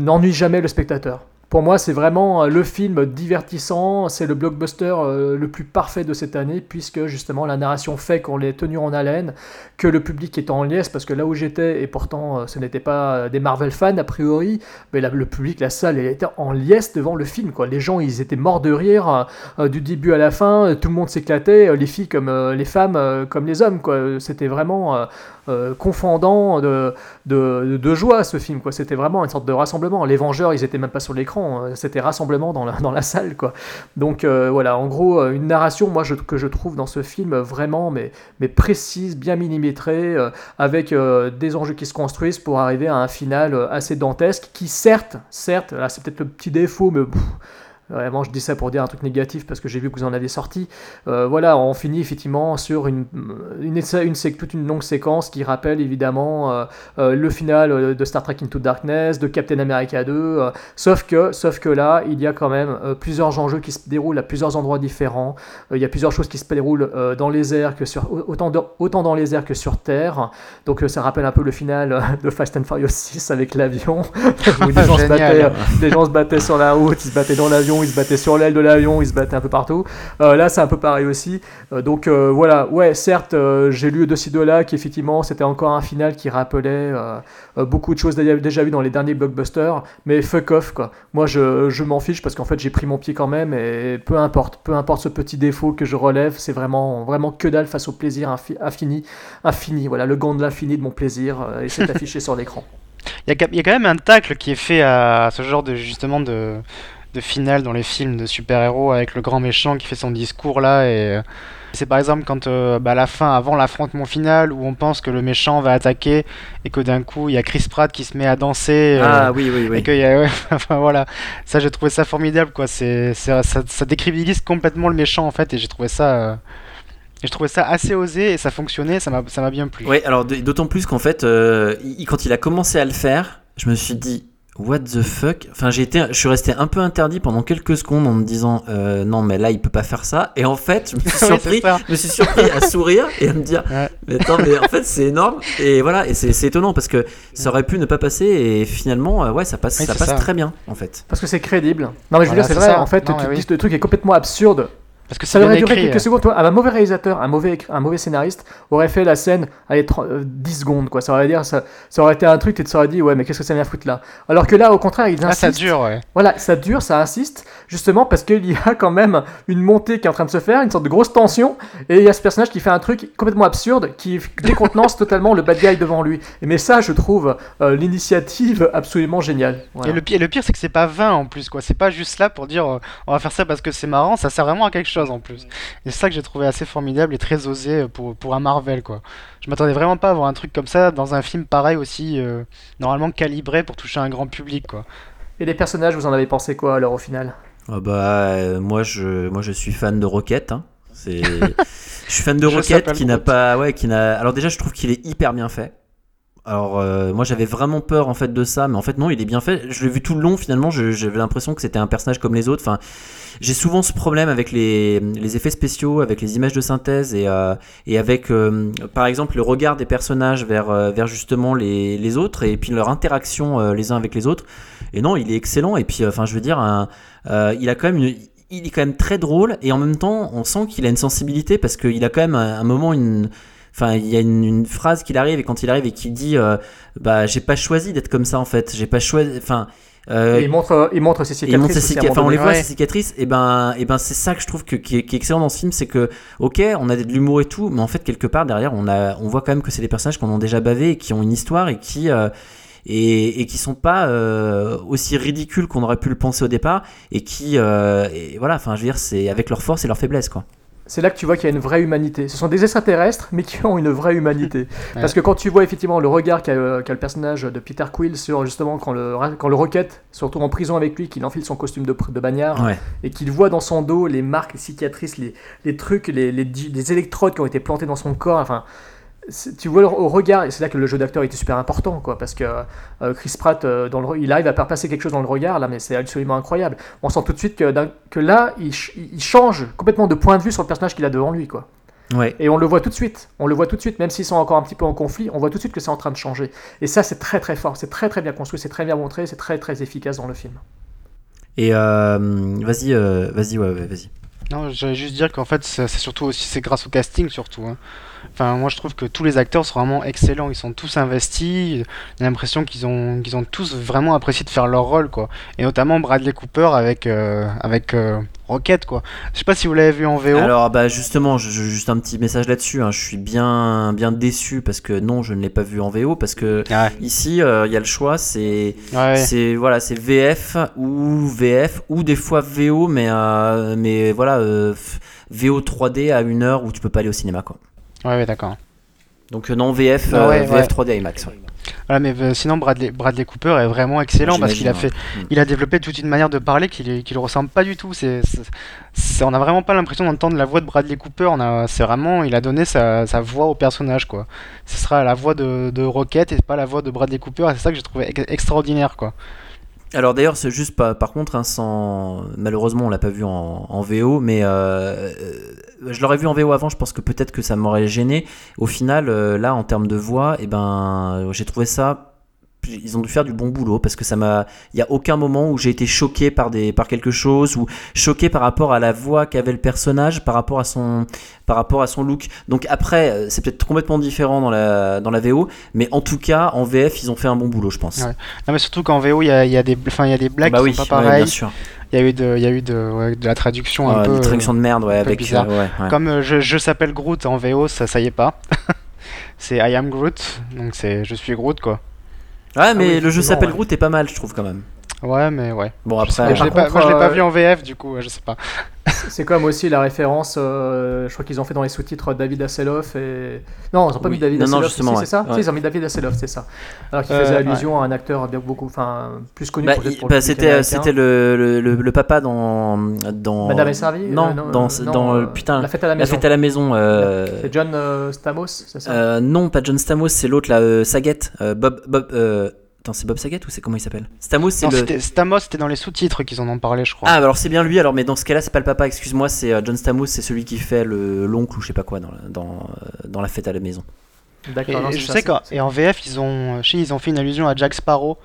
n'ennuie jamais le spectateur. Pour moi, c'est vraiment euh, le film divertissant, c'est le blockbuster euh, le plus parfait de cette année, puisque justement la narration fait qu'on l'ait tenu en haleine, que le public est en liesse, parce que là où j'étais, et pourtant euh, ce n'était pas des Marvel fans a priori, mais le public, la salle, elle était en liesse devant le film. Les gens, ils étaient morts de rire du début à la fin, tout le monde s'éclatait, les filles comme les femmes, comme les hommes. C'était vraiment confondant de, de, joie ce film. C'était vraiment une sorte de rassemblement. Les Vengeurs, ils étaient même pas sur l'écran, euh, c'était rassemblement dans la, dans la salle. Quoi. Donc euh, voilà, en gros, euh, une narration, moi, je, que je trouve dans ce film vraiment mais, mais précise, bien millimétrée, avec des enjeux qui se construisent pour arriver à un final assez dantesque, qui certes, certes, là c'est peut-être le petit défaut, mais Vraiment, je dis ça pour dire un truc négatif parce que j'ai vu que vous en avez sorti. Euh, voilà, on finit effectivement sur une, une, toute une longue séquence qui rappelle évidemment euh, euh, le final de Star Trek Into Darkness, de Captain America 2. euh, sauf, que, sauf que là, il y a quand même plusieurs enjeux qui se déroulent à plusieurs endroits différents. Il y a plusieurs choses qui se déroulent dans les airs que sur autant, de- autant dans les airs que sur Terre. Donc ça rappelle un peu le final de Fast and Furious 6 avec l'avion où des gens, se Génial. battaient, des gens se battaient sur la route, ils se battaient dans l'avion, ils se battaient sur l'aile de l'avion, ils se battaient un peu partout. Euh, là, c'est un peu pareil aussi. Euh, donc euh, voilà, ouais, certes, j'ai lu de ci de là qu'effectivement, c'était encore un final qui rappelait beaucoup de choses déjà, vues dans les derniers blockbusters, mais fuck off quoi. Moi, je, je m'en fiche parce qu'en fait, j'ai pris mon pied quand même et peu importe, peu importe ce petit défaut que je relève, c'est vraiment, vraiment que dalle face au plaisir infi- infini, infini. Voilà, le gant de l'infini de mon plaisir et c'est affiché sur l'écran. Il y, a, quand- il y a quand même un tacle qui est fait à ce genre de justement de, de finale dans les films de super-héros avec le grand méchant qui fait son discours là et euh, c'est par exemple quand euh, bah, à la fin avant l'affrontement final où on pense que le méchant va attaquer et que d'un coup il y a Chris Pratt qui se met à danser euh, Ah oui, oui, et oui. que y a, ouais, enfin voilà. Ça j'ai trouvé ça formidable quoi. C'est ça, ça décrédibilise complètement le méchant en fait et j'ai trouvé ça euh, j'ai trouvé ça assez osé et ça fonctionnait ça m'a bien plu. Ouais, alors d'autant plus qu'en fait, euh, il- quand il a commencé à le faire, je me suis dit, what the fuck Enfin, j'ai été, je suis resté un peu interdit pendant quelques secondes en me disant, euh, non, mais là, il peut pas faire ça. Et en fait, je me suis surpris, c'est ça. je me suis surpris à sourire et à me dire, Ouais. mais attends, mais en fait, c'est énorme. Et voilà, et c'est étonnant parce que ça aurait pu ne pas passer et finalement, euh, ouais, ça passe, Oui, ça passe ça. très bien, en fait. Parce que c'est crédible. Non mais je veux Voilà, dire, c'est vrai, ça. en fait, Non, tu oui. le truc est complètement absurde. Parce que Ça aurait duré quelques secondes. toi. Un mauvais réalisateur, un mauvais, un mauvais scénariste aurait fait la scène allez, 30, euh, 10 secondes. Quoi. Ça, aurait dire, ça, ça aurait été un truc, tu te serais dit, ouais, mais qu'est-ce que ça vient foutre là? Alors que là, au contraire, il ah insiste. ça dure ouais Voilà, ça dure, ça insiste, justement parce qu'il y a quand même une montée qui est en train de se faire, une sorte de grosse tension, et il y a ce personnage qui fait un truc complètement absurde, qui décontenance totalement le bad guy devant lui. Et mais ça, je trouve euh, l'initiative absolument géniale. Voilà. Et le, pi- et le pire, c'est que c'est pas vain en plus, quoi. C'est pas juste là pour dire euh, on va faire ça parce que c'est marrant, ça sert vraiment à quelque chose en plus. Et c'est ça que j'ai trouvé assez formidable et très osé euh, pour, pour un Marvel, quoi. Je m'attendais vraiment pas à voir un truc comme ça dans un film pareil aussi, euh, normalement calibré pour toucher un grand public, quoi. Et les personnages, vous en avez pensé quoi alors au final? Ah bah, euh, moi, je, moi, je suis fan de Rocket. hein. C'est, je suis fan de Rocket qui n'a pas, ouais, qui n'a. Alors déjà, je trouve qu'il est hyper bien fait. Alors euh, moi j'avais vraiment peur en fait de ça, mais en fait non, il est bien fait. Je l'ai vu tout le long finalement, j'avais l'impression que c'était un personnage comme les autres. Enfin, j'ai souvent ce problème avec les, effets spéciaux, avec les images de synthèse et, euh, avec euh, par exemple le regard des personnages vers, justement les, autres et puis leur interaction les uns avec les autres. Et non, il est excellent. Et puis enfin je veux dire, il a quand même une- il est quand même très drôle et en même temps on sent qu'il a une sensibilité parce qu'il a quand même un moment une Enfin, il y a une, une phrase qu'il arrive et quand il arrive et qu'il dit, euh, bah, j'ai pas choisi d'être comme ça en fait. J'ai pas choisi. Enfin, euh, il montre, il montre ses cicatrices. montre ses enfin, on les voit ces cicatrices. Et ben, et ben, c'est ça que je trouve que, qui, est, qui est excellent dans ce film, c'est que, ok, on a de l'humour et tout, mais en fait quelque part derrière, on a, on voit quand même que c'est des personnages qu'on a déjà bavé et qui ont une histoire et qui euh, et, et qui sont pas euh, aussi ridicules qu'on aurait pu le penser au départ et qui, euh, et voilà, enfin, je veux dire, c'est avec leur force et leur faiblesse, quoi. C'est là que tu vois qu'il y a une vraie humanité. Ce sont des extraterrestres, mais qui ont une vraie humanité. Parce que quand tu vois effectivement le regard qu'a euh, qu'a le personnage de Peter Quill sur justement quand le, quand le Rocket se retrouve en prison avec lui, qu'il enfile son costume de, de bagnard, Ouais. et qu'il voit dans son dos les marques, les cicatrices, les, les trucs, les, les, les électrodes qui ont été plantés dans son corps, enfin... Tu vois le- au regard, et c'est là que le jeu d'acteur était super important, quoi, parce que euh, Chris Pratt, euh, dans le, re- il arrive à faire passer quelque chose dans le regard, là, mais c'est absolument incroyable. On sent tout de suite que, là, il, ch- il change complètement de point de vue sur le personnage qu'il a devant lui, quoi. Ouais. Et on le voit tout de suite. On le voit tout de suite, même s'ils sont encore un petit peu en conflit, on voit tout de suite que c'est en train de changer. Et ça, c'est très très fort, c'est très très bien construit, c'est très bien montré, c'est très très efficace dans le film. Et euh, vas-y, euh, vas-y, ouais, ouais, vas-y. Non, j'allais juste dire qu'en fait, c'est c'est surtout aussi c'est grâce au casting surtout. hein. Enfin, moi je trouve que tous les acteurs sont vraiment excellents. Ils sont tous investis. J'ai l'impression qu'ils ont qu'ils ont tous vraiment apprécié de faire leur rôle quoi. Et notamment Bradley Cooper avec euh, avec euh, Rocket quoi. Je sais pas si vous l'avez vu en VO. Alors bah justement, je, je- juste un petit message là-dessus. hein. Je suis bien bien déçu parce que non, je ne l'ai pas vu en VO parce que Ouais. ici euh, il y a le choix, c'est Ouais. c'est voilà, c'est VF ou VF ou des fois VO, mais euh, mais voilà euh, VO 3D à une heure où tu peux pas aller au cinéma quoi. Ouais, ouais, d'accord. Donc euh, non VF Ah ouais, euh, VF ouais. 3D IMAX. ouais. Voilà, mais euh, sinon Bradley, Bradley Cooper est vraiment excellent parce qu'il a fait, ouais. il a développé toute une manière de parler qui qui le ressemble pas du tout. C'est, on a vraiment pas l'impression d'entendre la voix de Bradley Cooper. C'est vraiment, il a donné sa, sa voix au personnage quoi. Ce sera la voix de, de Rocket et pas la voix de Bradley Cooper. C'est ça que j'ai trouvé ex- extraordinaire quoi. Alors d'ailleurs, c'est juste pas, par contre, hein, sans... malheureusement, on l'a pas vu en, en VO, mais euh, euh, je l'aurais vu en VO avant. Je pense que peut-être que ça m'aurait gêné. Au final, euh, là, en termes de voix, et ben, j'ai trouvé ça. Ils ont dû faire du bon boulot parce que ça m'a. Il y a aucun moment où j'ai été choqué par des par quelque chose ou choqué par rapport à la voix qu'avait le personnage, par rapport à son par rapport à son look. Donc après, euh, c'est peut-être complètement différent dans la dans la VO, mais en tout cas, en VF, ils ont fait un bon boulot, je pense. Ouais. Non mais surtout qu'en VO il y a, y a des, enfin il y a des blagues Bah qui oui, sont pas ouais, pareilles. sûr. il y a eu de, il y a eu de, ouais, de la traduction un Ouais, peu. des traductions de merde, ouais, avec. bizarre. euh, ouais, ouais. Comme euh, je, je s'appelle Groot en VO, ça, ça y est pas. c'est I am Groot, donc c'est je suis Groot quoi. Ouais, mais oui, le jeu s'appelle ouais. Groot est pas mal, je trouve quand même. Ouais, mais ouais. Bon, après. je l'ai pas, moi, je l'ai pas euh, vu en VF du coup, ouais, je sais pas. C'est comme aussi la référence, euh, je crois qu'ils ont fait dans les sous-titres David Hasselhoff et... Non, ils ont pas Oui. mis David Non, non, Hasselhoff, justement, si, c'est ça? ouais. Si, ils ont mis David Hasselhoff, c'est ça. Alors qu'il Euh, faisait ouais. allusion à un acteur bien beaucoup, enfin, plus connu Bah, pour bah, c'était c'était le, le, le, le papa dans dans Madame est servie non, Euh, dans euh, dans euh, putain La fête à la la maison. fête à la maison euh, C'est John euh, Stamos, c'est ça? euh, non pas John Stamos c'est l'autre là euh, Saget euh, Bob Bob euh, attends c'est Bob Saget ou c'est comment il s'appelle Stamos c'est le Stamos, c'était dans les sous-titres qu'ils en ont parlé, je crois. ah bah alors c'est bien lui alors mais dans ce cas-là c'est pas le papa excuse-moi c'est euh, John Stamos c'est celui qui fait le l'oncle ou je sais pas quoi dans la, dans euh, dans la fête à la maison D'accord, et je ça, sais c'est- et en VF, ils ont, je sais, ils ont fait une allusion à Jack Sparrow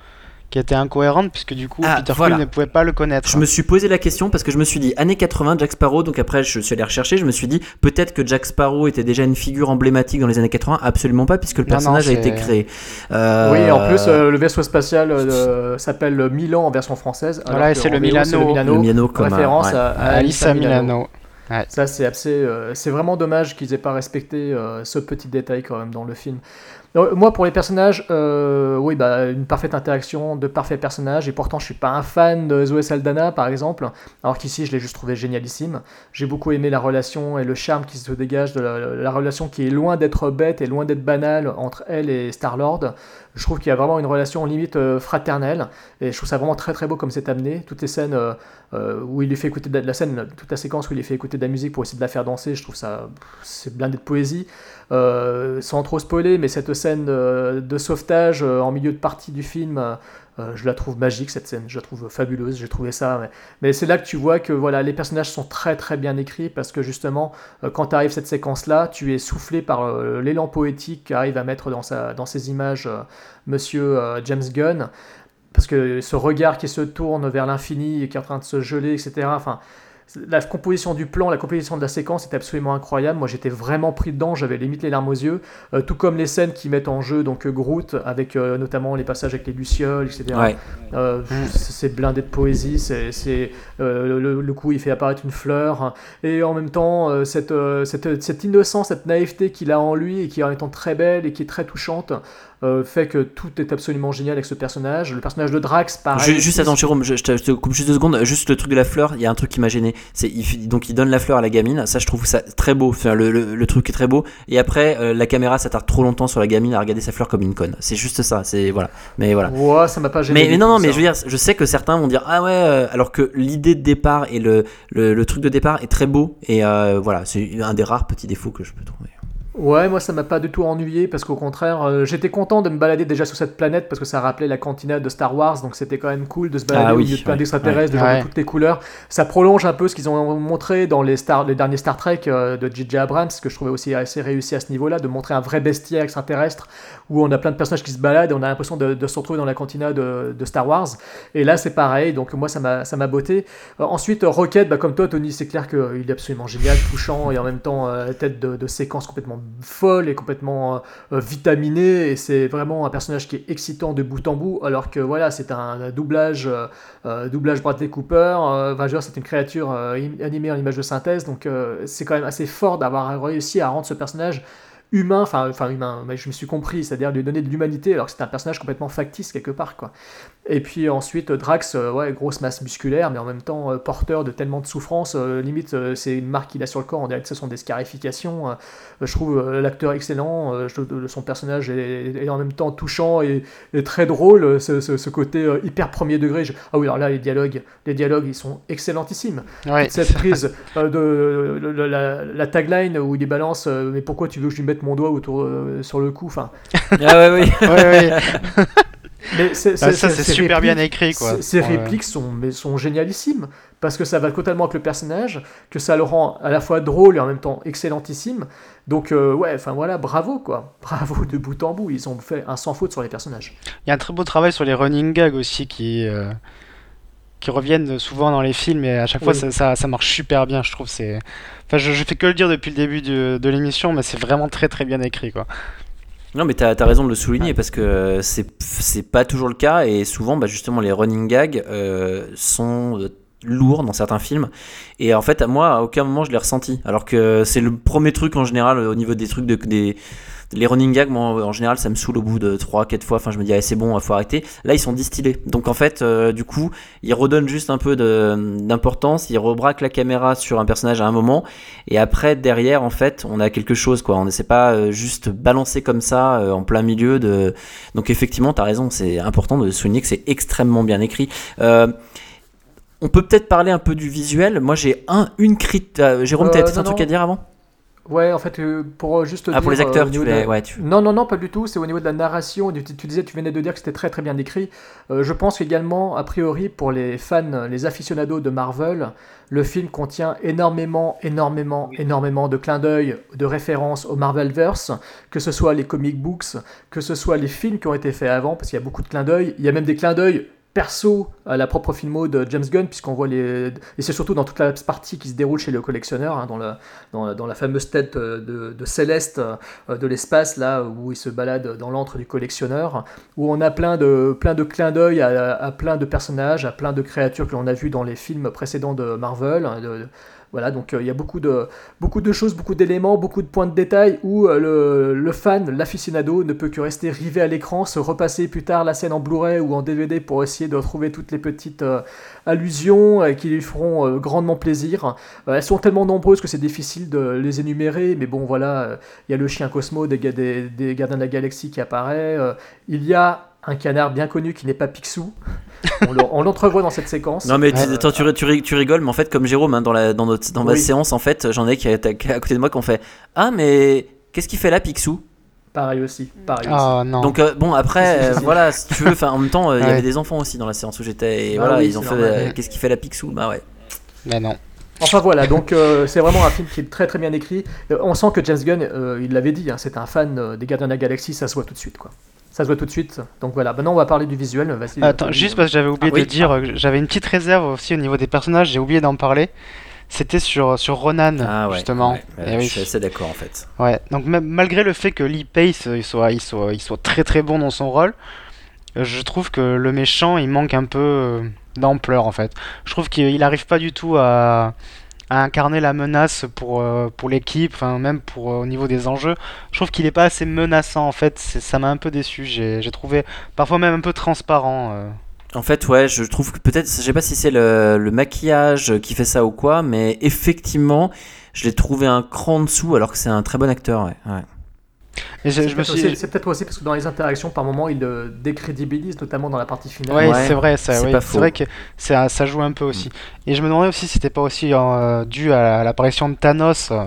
qui était incohérente puisque du coup Ah, Peter voilà. Quill ne pouvait pas le connaître. Je me suis posé la question parce que je me suis dit années 80 Jack Sparrow donc après je suis allé rechercher je me suis dit peut-être que Jack Sparrow était déjà une figure emblématique dans les années 80 absolument pas puisque le Non, non, personnage a été créé Euh, Oui, en plus, euh, le vaisseau spatial euh, s'appelle le Milan en version française. Voilà, et c'est le VO, c'est Milano. le Miano comme référence ouais. à, à Alissa Milano. Ça, c'est assez, euh, c'est vraiment dommage qu'ils aient pas respecté euh, ce petit détail quand même dans le film. Moi, pour les personnages, euh, oui, bah, une parfaite interaction, de parfaits personnages, et pourtant, je suis pas un fan de Zoé Saldana, par exemple, alors qu'ici, je l'ai juste trouvé génialissime. J'ai beaucoup aimé la relation et le charme qui se dégage de la, la relation qui est loin d'être bête et loin d'être banale entre elle et Star-Lord. Je trouve qu'il y a vraiment une relation limite euh, fraternelle, et je trouve ça vraiment très très beau comme c'est amené. Toutes les scènes euh, euh, où il lui fait écouter de la, scène, toute la séquence où il lui fait écouter de la musique pour essayer de la faire danser, je trouve ça, c'est blindé de poésie. Sans trop spoiler, mais cette scène de sauvetage en milieu de partie du film, euh, je la trouve magique cette scène, je la trouve fabuleuse, j'ai trouvé ça. Mais, c'est là que tu vois que voilà, les personnages sont très très bien écrits parce que justement, euh, quand arrive cette séquence-là, tu es soufflé par euh, l'élan poétique qu'arrive à mettre dans, sa, dans ses images Monsieur James Gunn. Parce que ce regard qui se tourne vers l'infini et qui est en train de se geler, etc. Enfin, la composition du plan, la composition de la séquence est absolument incroyable. Moi, j'étais vraiment pris dedans, j'avais limite les larmes aux yeux. Euh, tout comme les scènes qui mettent en jeu donc euh, Groot, avec euh, notamment les passages avec les lucioles, etc. Ouais. Euh, c'est blindé de poésie. C'est le, le coup, il fait apparaître une fleur, et en même temps cette, cette, cette innocence, cette naïveté qu'il a en lui et qui est en étant très belle et qui est très touchante. Euh, fait que tout est absolument génial avec ce personnage. Le personnage de Drax, pareil. Ju- juste attends, Jérôme, je, je te, je te coupe juste deux secondes. Juste le truc de la fleur, il y a un truc qui m'a gêné. C'est il, donc il donne la fleur à la gamine. Ça, je trouve ça très beau. Enfin, le, le, le truc est très beau. Et après, euh, la caméra s'attarde trop longtemps sur la gamine à regarder sa fleur comme une conne. C'est juste ça. C'est voilà. Mais voilà. Ouais, ça m'a pas gêné. Mais, non, non, mais ça. je veux dire, je sais que certains vont dire ah ouais, euh, alors que l'idée de départ et le, truc de départ est très beau et voilà, c'est un des rares petits défauts que je peux trouver. Ouais, moi ça m'a pas du tout ennuyé parce qu'au contraire, euh, j'étais content de me balader déjà sur cette planète parce que ça rappelait la cantina de Star Wars, donc c'était quand même cool de se balader Ah au oui, milieu de plein ouais, d'extraterrestres, de gens ouais. de toutes les couleurs. Ça prolonge un peu ce qu'ils ont montré dans les, Star, les derniers Star Trek euh, de J.J. Abrams, que je trouvais aussi assez réussi à ce niveau-là, de montrer un vrai bestiaire extraterrestre où on a plein de personnages qui se baladent et on a l'impression de, de se retrouver dans la cantina de, de Star Wars. Et là c'est pareil, donc moi ça m'a ça m'a botté. Euh, ensuite, Rocket, bah, comme toi Tony, c'est clair qu'il est absolument génial, touchant et en même temps euh, tête de, de séquence complètement folle et complètement euh, euh, vitaminé et c'est vraiment un personnage qui est excitant de bout en bout alors que voilà c'est un doublage euh, euh, doublage Bradley Cooper enfin, c'est une créature im- animée en image de synthèse donc c'est quand même assez fort d'avoir réussi à rendre ce personnage humain, enfin enfin humain, mais je me suis compris, c'est-à-dire lui donner de l'humanité alors que c'est un personnage complètement factice quelque part quoi. Et puis ensuite Drax, euh, ouais grosse masse musculaire, mais en même temps euh, porteur de tellement de souffrance, euh, limite euh, c'est une marque qu'il a sur le corps, on dirait que ce sont des scarifications. je trouve l'acteur excellent, je trouve, son personnage est, est en même temps touchant et, et très drôle, ce, ce- ce côté hyper premier degré. Je- ah oui alors là les dialogues, les dialogues ils sont excellentissimes Ouais. cette prise de, de- de- la, la tagline où il les balance mais pourquoi tu veux que je lui mette mon doigt autour euh, sur le cou enfin Ah ouais, oui. Ouais, ouais. mais c'est- Ah, c'est- ça, c'est- c'est ces super bien écrit, quoi. ces- ces Ouais. répliques sont mais sont génialissimes parce que ça va totalement avec le personnage que ça le rend à la fois drôle et en même temps excellentissime donc euh, ouais enfin voilà bravo quoi bravo de bout en bout ils ont fait un sans faute sur les personnages Il y a un très beau travail sur les running gags aussi qui, euh, qui reviennent souvent dans les films et à chaque fois Oui. ça, ça, ça marche super bien, je trouve. C'est... Enfin, je, je fais que le dire depuis le début de, de l'émission, mais c'est vraiment très très bien écrit. Quoi. Non, mais t'as as raison de le souligner parce que c'est c'est pas toujours le cas et souvent, bah, justement, les running gags euh, sont euh, lourds dans certains films. Et en fait, à moi, à aucun moment je l'ai ressenti. Alors que c'est le premier truc en général au niveau des trucs de, des. Les running gags, moi, en général, ça me saoule au bout de 3-4 fois. Enfin, je me dis, ah, c'est bon, faut arrêter. Là, ils sont distillés. Donc, en fait, euh, du coup, ils redonnent juste un peu d'importance. Ils rebraquent la caméra sur un personnage à un moment. Et après, derrière, en fait, on a quelque chose, quoi. On ne sait pas euh, juste balancer comme ça euh, en plein milieu de. Donc, effectivement, tu as raison. C'est important de souligner que c'est extrêmement bien écrit. Euh, on peut peut-être parler un peu du visuel. Moi, j'ai un, une critique. Jérôme, t'avais peut-être non, un truc à dire avant? Ouais, en fait, euh, pour euh, juste Ah, pour les acteurs, euh, tu de Ouais. Non, non, non, pas du tout. C'est au niveau de la narration. Tu, tu disais, tu venais de dire que c'était très très bien écrit. Euh, je pense également, a priori, pour les fans, les aficionados de Marvel, le film contient énormément, énormément, énormément de clins d'œil, de références au Marvelverse, que ce soit les comic books, que ce soit les films qui ont été faits avant, parce qu'il y a beaucoup de clins d'œil. Il y a même des clins d'œil perso à la propre filmo de James Gunn, puisqu'on voit les. Et c'est surtout dans toute la partie qui se déroule chez le collectionneur, hein, dans, la, dans, la, fameuse tête euh, de, de Céleste euh, de l'espace, là où il se balade dans l'antre du collectionneur, où on a plein de, plein de clins d'œil à, plein de personnages, à plein de créatures que l'on a vues dans les films précédents de Marvel. hein, voilà, donc euh, il y a beaucoup de, beaucoup de choses, beaucoup d'éléments, beaucoup de points de détail où euh, le, le fan, l'aficionado, ne peut que rester rivé à l'écran, se repasser plus tard la scène en Blu-ray ou en DVD pour essayer de retrouver toutes les petites euh, allusions qui lui feront grandement plaisir. Elles sont tellement nombreuses que c'est difficile de les énumérer, mais bon voilà, il y a le chien Cosmo des, des, Gardiens de la Galaxie qui apparaît, il y a un canard bien connu qui n'est pas Picsou, on le- on l'entrevoit dans cette séquence. Non mais tu, attends, tu, ri- tu ri- tu rigoles, mais en fait comme Jérôme hein, dans la dans notre dans ma Oui. séance en fait, j'en ai qui est à, côté de moi qui ont fait ah mais qu'est-ce qu'il fait là Picsou? Pareil aussi, pareil aussi. Ah non. Donc euh, bon après euh, voilà si tu veux, en même temps euh, il y avait des enfants aussi dans la séance où j'étais et Bah voilà oui, ils ont fait euh, qu'est-ce qu'il fait la Picsou? Bah ouais. Mais non. Enfin voilà, donc euh, c'est vraiment un film qui est très très bien écrit. Euh, on sent que James Gunn, euh, il l'avait dit, hein, c'est un fan euh, des Gardiens de la Galaxie, ça se voit tout de suite quoi. Ça se voit tout de suite. Donc voilà, maintenant on va parler du visuel. Vas-y, Attends, juste parce que j'avais oublié Ah, oui. de dire, euh, que j'avais une petite réserve aussi au niveau des personnages, j'ai oublié d'en parler. C'était sur, sur Ronan, Ah ouais. justement. ouais, ouais, Eh je oui. suis assez d'accord en fait. Ouais, donc même malgré le fait que Lee Pace euh, il soit, il soit, il soit très très bon dans son rôle, euh, je trouve que le méchant il manque un peu euh, d'ampleur en fait. Je trouve qu'il n'arrive pas du tout à, à incarner la menace pour, euh, pour l'équipe, enfin même pour euh, au niveau des enjeux. Je trouve qu'il est pas assez menaçant en fait, ça m'a un peu déçu. J'ai trouvé parfois même un peu transparent. euh. En fait, ouais, je trouve que peut-être, je sais pas si c'est le, le maquillage qui fait ça ou quoi, mais effectivement, je l'ai trouvé un cran dessous alors que c'est un très bon acteur, ouais. C'est peut-être aussi- parce que dans les interactions, par moments, il le décrédibilise, notamment dans la partie finale. Ouais, Ouais, c'est vrai, ça, c'est oui. vrai que ça, ça joue un peu aussi. Et je me demandais aussi si c'était pas aussi euh, dû à l'apparition de Thanos euh,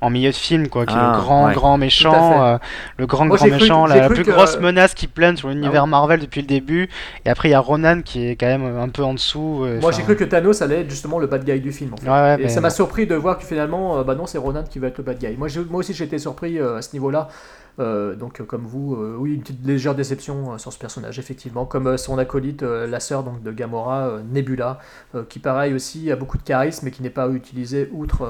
en milieu de film, quoi, qui est Ah, le grand, ouais. grand à méchant, euh, le grand, Moi, grand cru méchant, la, plus que- grosse menace qui plane sur l'univers Ah. Marvel depuis le début. Et après, il y a Ronan qui est quand même un peu en dessous. euh, Moi, j'ai cru que Thanos allait être justement le bad guy du film. En fait. Ouais, Et mais ça m'a surpris de voir que finalement, euh, bah non, c'est Ronan qui va être le bad guy. Moi, moi aussi, j'ai été surpris euh, à ce niveau-là. Euh, donc, euh, comme vous, euh, oui, une petite légère déception euh, sur ce personnage, effectivement. Comme euh, son acolyte, euh, la sœur donc, de Gamora, euh, Nebula, euh, qui, pareil aussi, a beaucoup de charisme, mais qui n'est pas utilisé outre.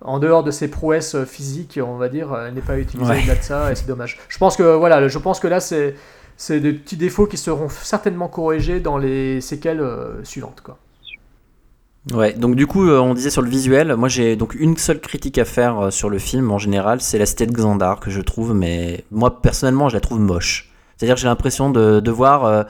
En dehors de ses prouesses euh, physiques, on va dire, elle n'est pas utilisée Ouais. au-delà de ça, et c'est dommage. Je pense que, voilà, je pense que là, c'est. C'est des petits défauts qui seront certainement corrigés dans les séquelles euh, suivantes. Quoi. Ouais, donc du coup, euh, on disait sur le visuel, moi j'ai donc une seule critique à faire sur le film en général, c'est la cité de Xandar que je trouve, mais moi personnellement je la trouve moche. C'est-à-dire que j'ai l'impression de, de voir. euh,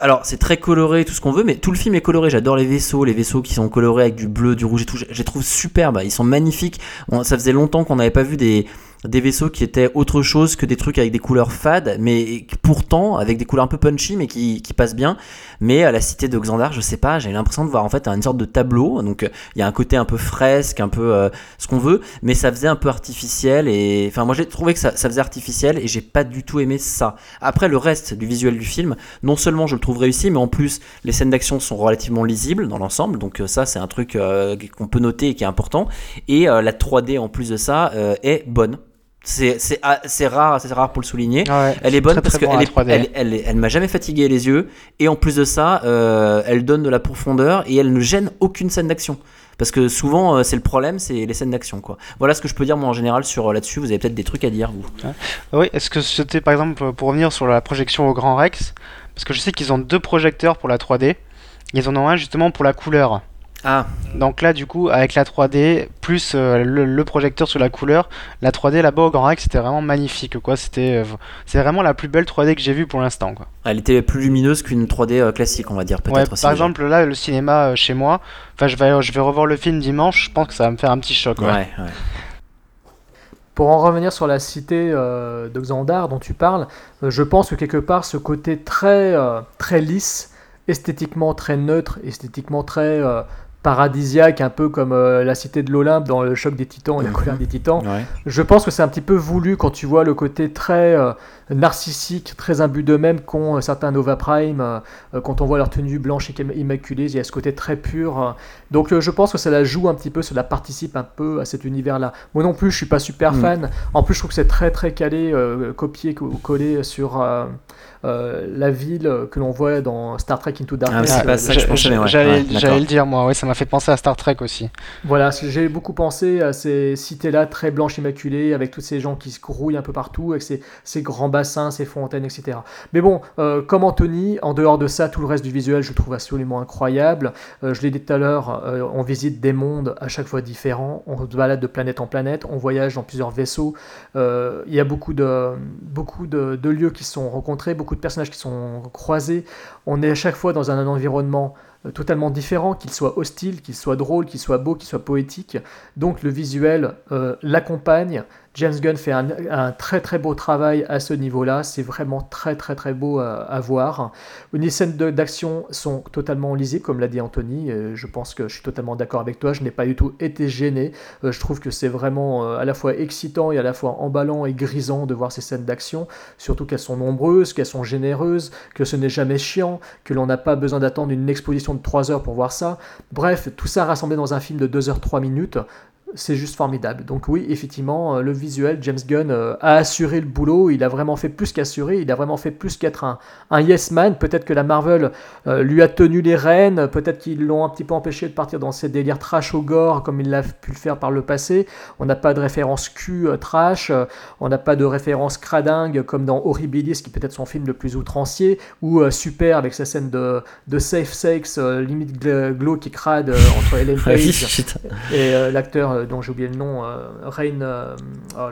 alors c'est très coloré, tout ce qu'on veut, mais tout le film est coloré. J'adore les vaisseaux, les vaisseaux qui sont colorés avec du bleu, du rouge et tout. Je, les trouve superbes, ils sont magnifiques. Ça faisait longtemps qu'on n'avait pas vu des, des vaisseaux qui étaient autre chose que des trucs avec des couleurs fades, mais pourtant avec des couleurs un peu punchy, mais qui, qui passent bien. Mais à la cité de Xandar, je sais pas, j'ai l'impression de voir en fait une sorte de tableau. Donc il y a un côté un peu fresque, un peu euh, ce qu'on veut, mais ça faisait un peu artificiel. Et enfin, moi j'ai trouvé que ça, ça faisait artificiel et j'ai pas du tout aimé ça. Après, le reste du visuel du film, non seulement je le trouve réussi, mais en plus les scènes d'action sont relativement lisibles dans l'ensemble. Donc euh, ça, c'est un truc euh, qu'on peut noter et qui est important. Et la 3D en plus de ça est bonne. C'est c'est ah, c'est rare, c'est rare pour le souligner. Ouais, Elle est bonne très, parce bon, qu'elle la est, 3D. elle, elle m'a jamais fatigué les yeux et en plus de ça, euh, elle donne de la profondeur et elle ne gêne aucune scène d'action. Parce que souvent, euh, c'est le problème, c'est les scènes d'action, quoi. Voilà ce que je peux dire moi en général sur euh, là-dessus. Vous avez peut-être des trucs à dire, vous. Oui, est-ce que c'était par exemple pour revenir sur la projection au Grand Rex Parce que je sais qu'ils ont deux projecteurs pour la 3D. Ils en ont un justement pour la couleur. Ah, Donc là, du coup, avec la 3D, plus euh, le, le projecteur sur la couleur, la 3D là-bas au Grand Rex, c'était vraiment magnifique, quoi. C'était euh, c'est vraiment la plus belle 3D que j'ai vue pour l'instant, quoi. elle était plus lumineuse qu'une 3D euh, classique, on va dire peut-être. Ouais, par exemple, là, le cinéma euh, chez moi, enfin, je vais, je vais revoir le film dimanche, je pense que ça va me faire un petit choc, Ouais, ouais. ouais. Pour en revenir sur la cité euh, de Xandar dont tu parles, euh, je pense que quelque part ce côté très, euh, très lisse, esthétiquement très neutre, esthétiquement très euh, paradisiaque, un peu comme euh, la cité de l'Olympe dans le choc des titans et la colère des titans, Ouais. je pense que c'est un petit peu voulu quand tu vois le côté très euh, narcissique, très imbu d'eux-mêmes qu'ont euh, certains Nova Prime, euh, euh, quand on voit leur tenue blanche et immaculée, il y a ce côté très pur. euh. Donc euh, je pense que ça la joue un petit peu, cela participe un peu à cet univers-là. Moi non plus, je suis pas super Mm. fan. En plus, je trouve que c'est très très calé, euh, copié ou collé sur euh, euh, la ville que l'on voit dans Star Trek Into Darkness. Ah, c'est pas ça que je pensais, mais ouais. J'allais Ouais, le dire, moi, ouais, ça m'a fait penser à Star Trek aussi. Voilà, j'ai beaucoup pensé à ces cités-là très blanches immaculées, avec tous ces gens qui se grouillent un peu partout, avec ces, ces grands bassins, ces fontaines, etc. Mais bon, euh, comme Anthony, en dehors de ça, tout le reste du visuel, je trouve absolument incroyable. Euh, je l'ai dit tout à l'heure, euh, on visite des mondes à chaque fois différents, on se balade de planète en planète, on voyage dans plusieurs vaisseaux. Il y a beaucoup de, lieux qui sont rencontrés, beaucoup de personnages qui sont croisés. On est à chaque fois dans un environnement totalement différent, qu'il soit hostile, qu'il soit drôle, qu'il soit beau, qu'il soit poétique. Donc le visuel l'accompagne. James Gunn fait un, très très beau travail à ce niveau-là. C'est vraiment très très très beau à, à voir. Les scènes d'action sont totalement lisibles, comme l'a dit Anthony. Euh, je pense que je suis totalement d'accord avec toi. Je n'ai pas du tout été gêné. Euh, je trouve que c'est vraiment euh, à la fois excitant et à la fois emballant et grisant de voir ces scènes d'action. Surtout qu'elles sont nombreuses, qu'elles sont généreuses, que ce n'est jamais chiant, que l'on n'a pas besoin d'attendre une exposition de 3 heures pour voir ça. Bref, tout ça rassemblé dans un film de 2 heures 3 minutes c'est juste formidable. Donc oui, effectivement, le visuel, James Gunn a assuré le boulot, il a vraiment fait plus qu'assurer, il a vraiment fait plus qu'être un, un yes man. Peut-être que la Marvel lui a tenu les rênes, peut-être qu'ils l'ont un petit peu empêché de partir dans ses délires trash au gore comme il l'a pu le faire par le passé. On n'a pas de référence Q trash, on n'a pas de référence cradingue comme dans Horribilis, qui peut être son film le plus outrancier, ou Super avec sa scène de, de safe sex, limite glow qui crade entre Ellen Ah Page et l'acteur dont j'ai oublié le nom, Rain. Oh,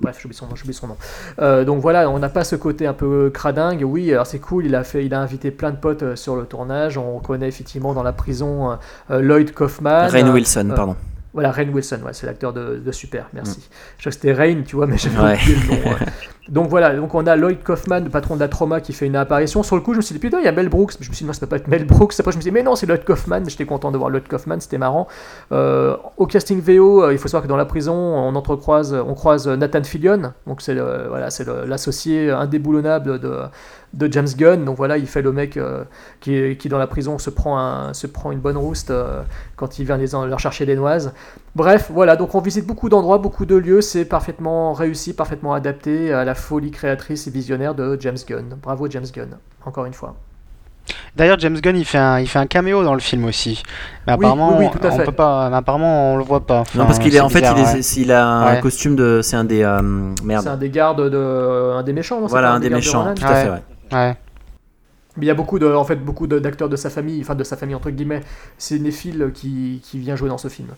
bref, j'ai oublié son, son, nom. Euh, donc voilà, on n'a pas ce côté un peu cradingue. Oui, alors c'est cool, il a, fait, il a invité plein de potes sur le tournage. On connaît effectivement dans la prison euh, Lloyd Kaufman. Rain Wilson, euh, pardon. Voilà, Rain Wilson, ouais, c'est l'acteur de, de, Super, merci. Mm. Je crois que c'était Rain, tu vois, mais j'avais ouais. oublié le nom. Ouais. donc voilà, donc on a Lloyd Kaufman, le patron de la trauma, qui fait une apparition. Sur le coup, je me suis dit, putain, il y a Mel Brooks. Je me suis dit, non, ça peut pas être Mel Brooks. Après, je me suis dit, mais non, c'est Lloyd Kaufman. J'étais content de voir Lloyd Kaufman, c'était marrant. Euh, au casting VO, il faut savoir que dans la prison, on entrecroise, on croise Nathan Fillion. Donc c'est voilà, c'est l'associé indéboulonnable de de James Gunn. Donc voilà, il fait le mec euh, qui, qui, dans la prison se prend, un, se prend une bonne rouste euh, quand il vient les, leur chercher des noises. Bref, voilà, donc on visite beaucoup d'endroits, beaucoup de lieux. C'est parfaitement réussi, parfaitement adapté à la folie créatrice et visionnaire de James Gunn. Bravo James Gunn, encore une fois. D'ailleurs, James Gunn, il fait, un, il fait un caméo dans le film aussi. Mais apparemment, oui, oui, on peut pas, mais apparemment, on le voit pas. Enfin, non, parce qu'il est, en bizarre, fait, il, est, ouais. il a un Ouais. costume de. C'est un des. euh, merde. C'est un des gardes de, un des méchants. non, Voilà, un des gardes de méchants, tout à fait, ouais. Ouais. Mais il y a beaucoup de, en fait, beaucoup de- d'acteurs de sa famille, enfin de sa famille entre guillemets. C'est Nephil qui, qui vient jouer dans ce film.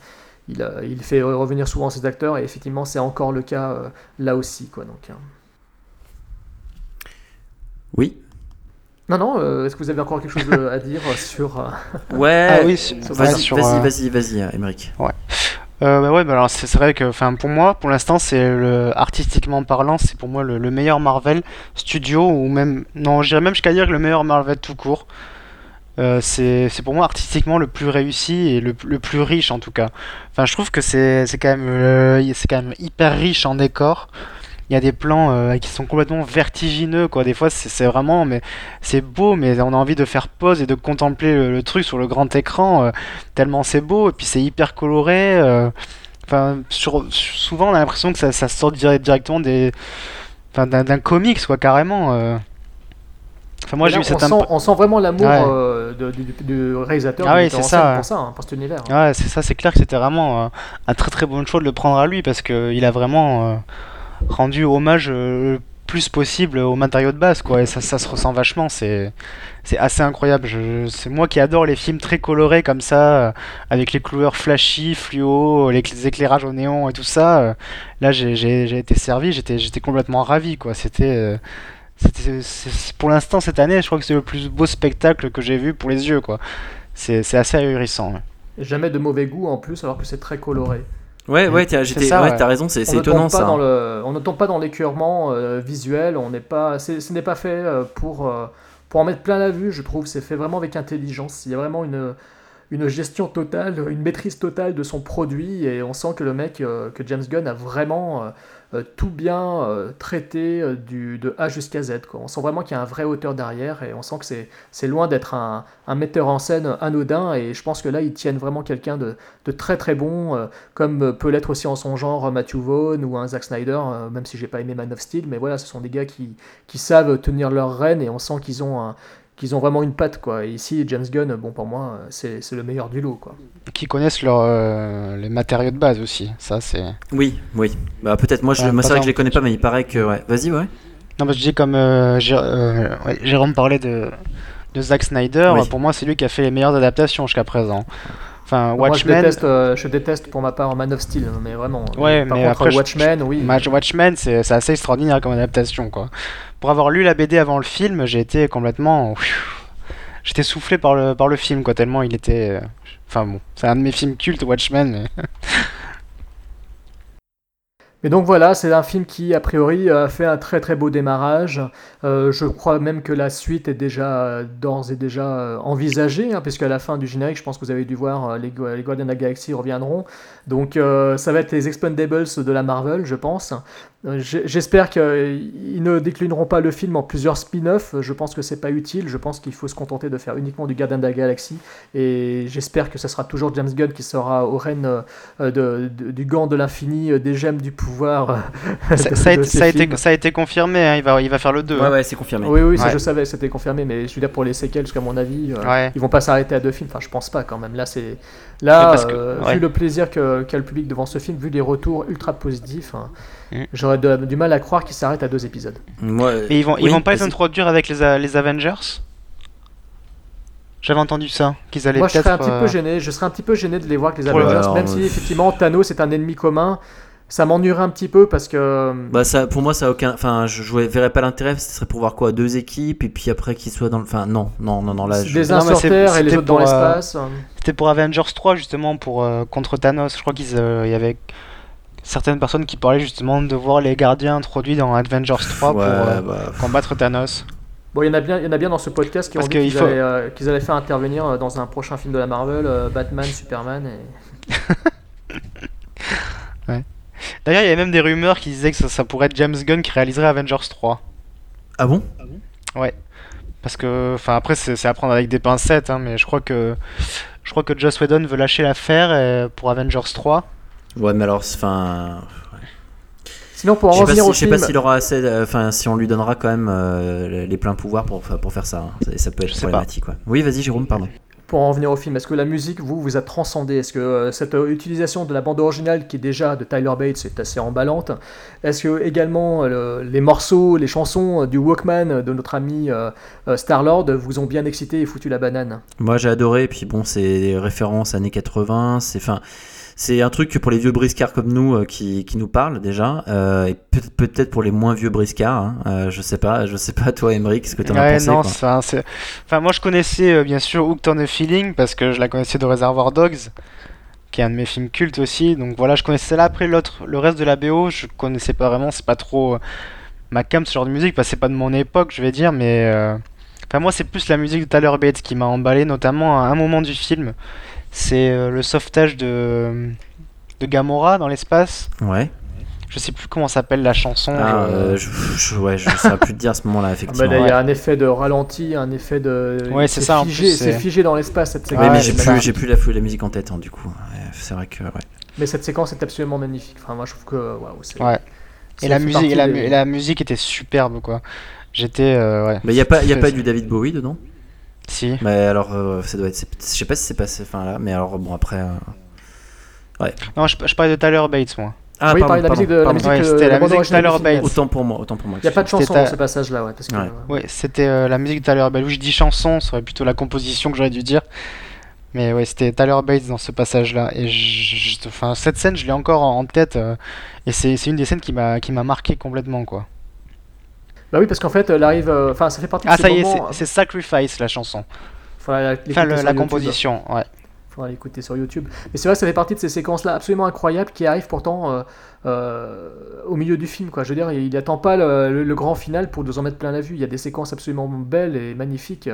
Il, il fait revenir souvent ses acteurs et effectivement c'est encore le cas euh, là aussi quoi. Donc. hein. Oui. Non non, euh, est-ce que vous avez encore quelque chose à dire sur euh, Ouais. Ah oui, Vas-y, vas-y, vas-y, vas-y, Émeric. Euh, bah ouais, bah alors c'est vrai que, pour moi, pour l'instant, c'est le artistiquement parlant, c'est pour moi le, le meilleur Marvel studio ou même, non, j'irais même jusqu'à dire que le meilleur Marvel tout court. Euh, c'est pour moi artistiquement le plus réussi et le, le plus riche en tout cas. Enfin, je trouve que c'est quand même euh, c'est quand même hyper riche en décor. Il y a des plans euh, qui sont complètement vertigineux quoi. Des fois, c'est vraiment mais c'est beau, mais on a envie de faire pause et de contempler le, le truc sur le grand écran euh, tellement c'est beau et puis c'est hyper coloré. euh, Enfin, souvent on a l'impression que ça, ça sort dire- directement des, d'un comics quoi carrément. Enfin moi là, eu cette on, sent, imp- on sent vraiment l'amour Ouais. euh, du, réalisateur Ah oui, c'est ça, pour ça, hein, pour cet univers. hein. Ouais, c'est ça, c'est clair que c'était vraiment euh, un très très bon choix de le prendre à lui parce qu'il a vraiment euh, rendu hommage euh, le plus possible aux matériaux de base quoi et ça, ça se ressent vachement, c'est c'est assez incroyable. C'est moi qui adore les films très colorés comme ça euh, avec les couleurs flashy, fluo, les, éclairages au néon et tout ça. euh, là j'ai j'ai- j'ai été servi, j'étais j'étais complètement ravi quoi. C'était c'était pour l'instant cette année, je crois que c'est le plus beau spectacle que j'ai vu pour les yeux quoi. C'est c'est assez ahurissant. jamais de mauvais goût en plus, alors que c'est très coloré. Ouais, ouais, t'as ouais, raison, c'est étonnant ça. dans le, on ne tombe pas dans l'écœurement euh, visuel. On n'est pas, c'est- ce n'est pas fait euh, pour euh, pour en mettre plein la vue. Je trouve, c'est fait vraiment avec intelligence. Il y a vraiment une une gestion totale, une maîtrise totale de son produit et on sent que le mec, euh, que James Gunn a vraiment euh, euh, tout bien traité du, de A jusqu'à Z. On sent vraiment qu'il y a un vrai auteur derrière et on sent que c'est, loin d'être un, metteur en scène anodin et je pense que là ils tiennent vraiment quelqu'un de, très très bon, comme peut l'être aussi en son genre Matthew Vaughn ou un Zack Snyder, même si j'ai pas aimé Man of Steel, mais voilà, ce sont des gars qui, savent tenir leur rêne et on sent qu'ils ont un- qu'ils ont vraiment une patte quoi. Et ici James Gunn, bon pour moi, c'est, c'est le meilleur du lot quoi. qui connaissent leur, euh, les matériaux de base aussi. Ça, c'est. Oui, oui. Bah peut-être moi, je, Ouais, moi c'est vrai que je les connais pas, mais il paraît que ouais. Vas-y, ouais. Non, que je dis comme euh, euh, ouais, Jérôme parlait de, de Zack Snyder. Oui. Pour moi, c'est lui qui a fait les meilleures adaptations jusqu'à présent. Enfin, Moi je Watchmen. déteste, euh, je déteste pour ma part Man of Steel, mais vraiment. Ouais, Par mais contre après, je- Watchmen, oui. Match- Watchmen, c'est c'est assez extraordinaire comme adaptation, quoi. Pour avoir lu la BD avant le film, j'ai été complètement. J'étais soufflé par le, par le film, quoi, tellement il était. euh, Enfin bon, c'est un de mes films cultes, Watchmen. mais- Mais donc voilà, c'est un film qui, a priori, a fait un très très beau démarrage. Euh, je crois même que la suite est déjà d'ores et déjà euh, envisagée, hein, puisqu'à la fin du générique, je pense que vous avez dû voir, euh, les, les Guardians of la Galaxy reviendront. Donc ça va être les Expendables de la Marvel, je pense. Euh, J'espère qu'ils ne déclineront pas le film en plusieurs spin-offs. Je pense que c'est pas utile. Je pense qu'il faut se contenter de faire uniquement du Gardien de la Galaxie. Et j'espère que ce sera toujours James Gunn qui sera au règne euh, de- de- du gant de l'infini, euh, des gemmes du pouvoir. euh, Ça, de- ça a été, ces ça a été- films. ça a été confirmé, hein, il, va, il va faire le 2. Ouais, ouais, c'est confirmé. Oui, oui, ça Ouais. je savais, c'était confirmé, mais je veux dire pour les séquelles, jusqu'à mon avis, euh, Ouais. ils vont pas s'arrêter à deux films. Enfin, je pense pas quand même. Là, c'est là, parce que- euh, ouais. vu le plaisir qu'a le public devant ce film, vu les retours ultra positifs, hein. J'aurais de- du mal à croire qu'ils s'arrêtent à deux épisodes. Moi, Et ils vont, ils oui, vont pas les vas-y. introduire avec les, A- les Avengers? J'avais entendu ça, qu'ils allaient Moi, je serais un petit euh, peu gêné. Je serais un petit peu gêné de les voir avec les Avengers, alors, même euh, si effectivement Thanos est un ennemi commun. Ça m'ennuierait un petit peu parce que. Bah ça, pour moi, ça a aucun. Enfin, je, je verrais pas l'intérêt. Ce serait pour voir quoi Deux équipes et puis après qu'ils soient dans le. Enfin, non, non, non, non. Là, je... des Non, uns sur Terre et les c'était autres dans pour, euh, l'espace. C'était pour Avengers 3 justement pour euh, contre Thanos. Je crois qu'il y avait certaines personnes qui parlaient justement de voir les gardiens introduits dans Avengers 3 pour Ouais, euh, bah, combattre Thanos. Bon, il y en a bien, il y en a bien dans ce podcast qui ont Parce dit qu'ils qu'il faut- allaient, euh, qu'ils allaient faire intervenir euh, dans un prochain film de la Marvel, euh, Batman, Superman et. D'ailleurs, il y avait même des rumeurs qui disaient que ça, ça pourrait être James Gunn qui réaliserait Avengers 3. Ah bon? Parce que, enfin, après, c'est à prendre avec des pincettes, hein, mais je crois que je crois que Joss Whedon veut lâcher l'affaire pour Avengers 3. Ouais, mais alors, enfin. Sinon, pour en sais revenir si, au je sais film, pas s'il aura assez. Enfin, si on lui donnera quand même euh, les- pleins pouvoirs pour, pour faire ça. hein. Ça, ça peut être sais problématique. Ouais. Oui, vas-y, Jérôme, pardon. pour en revenir au film, est-ce que la musique, vous, vous a transcendé? Est-ce que euh, cette euh, utilisation de la bande originale, qui est déjà de Tyler Bates, est assez emballante? Est-ce que également le- les morceaux, les chansons euh, du Walkman de notre ami euh, euh, Star-Lord vous ont bien excité et foutu la banane? Moi, j'ai adoré. Et puis bon, c'est des références années 80. C'est enfin. C'est un truc que pour les vieux briscards comme nous euh, qui, qui nous parlent déjà, euh, et peut- peut-être pour les moins vieux briscards, hein, euh, je sais pas, je sais pas toi Emery, qu'est-ce que t'en as Ouais, pensé non, quoi ça, c'est- Enfin, moi, je connaissais bien sûr Hooked on a Feeling parce que je la connaissais de Reservoir Dogs, qui est un de mes films cultes aussi. Donc voilà, je connaissais là. Après, l'autre, le reste de la BO, je connaissais pas vraiment. C'est pas trop ma cam ce genre de musique, parce que c'est pas de mon époque, je vais dire, mais. euh, Enfin, moi, c'est plus la musique de Tyler Bates qui m'a emballé, notamment à un moment du film. C'est euh, le sauvetage de, de Gamora dans l'espace. Ouais. Je sais plus comment s'appelle la chanson. Ah, je- euh, je, je- ouais, je saurais plus te dire à ce moment-là, Ah bah effectivement. là, Il y a un effet de ralenti, un effet de. Ouais, c'est ça, Figé, c'est figé dans l'espace cette séquence. Ouais, mais j'ai plus, j'ai plus la, la musique en tête, hein, du coup. Ouais, c'est vrai que. Ouais. Mais cette séquence est absolument magnifique. Enfin, moi, je trouve que. waouh, c'est- Ouais. Et la musique, et la, partie mu- des- et la musique était superbe, quoi. J'étais. euh, ouais. Mais il n'y a pas, y a pas du David Bowie dedans? Si. Mais alors, euh, ça doit être. Je sais pas si c'est passé. Enfin là, mais alors, bon, après. euh, Non, je, je parlais de Tyler Bates, moi. Ah, oui, pardon, parler de la pardon, musique de la pardon. musique, Ouais, euh, c'était la musique du Tyler. Bates. Autant pour moi, autant pour moi. Il n'y a pas de chanson dans ta- ce passage-là, ouais, parce que, Ouais. euh, Ouais, c'était euh, la musique de Tyler Bates. Oui, je dis chanson, ça serait plutôt la composition que j'aurais dû dire. Mais ouais, c'était Tyler Bates dans ce passage-là. Et je, je- enfin, cette scène, je l'ai encore en en tête. euh, et c'est c'est une des scènes qui m'a qui m'a marqué complètement, quoi. Bah oui, parce qu'en fait, elle arrive. euh, Enfin, ça fait partie de Ah, ces ça y est, moments- c'est c'est Sacrifice, la chanson. Faudra Enfin, le- sur la YouTube. composition, ouais. Faudra l'écouter sur YouTube. Mais c'est vrai que ça fait partie de ces séquences-là absolument incroyables qui arrivent pourtant euh, euh, au milieu du film. Quoi. Je veux dire, il n'attend pas le, le- le grand final pour nous en mettre plein la vue. Il y a des séquences absolument belles et magnifiques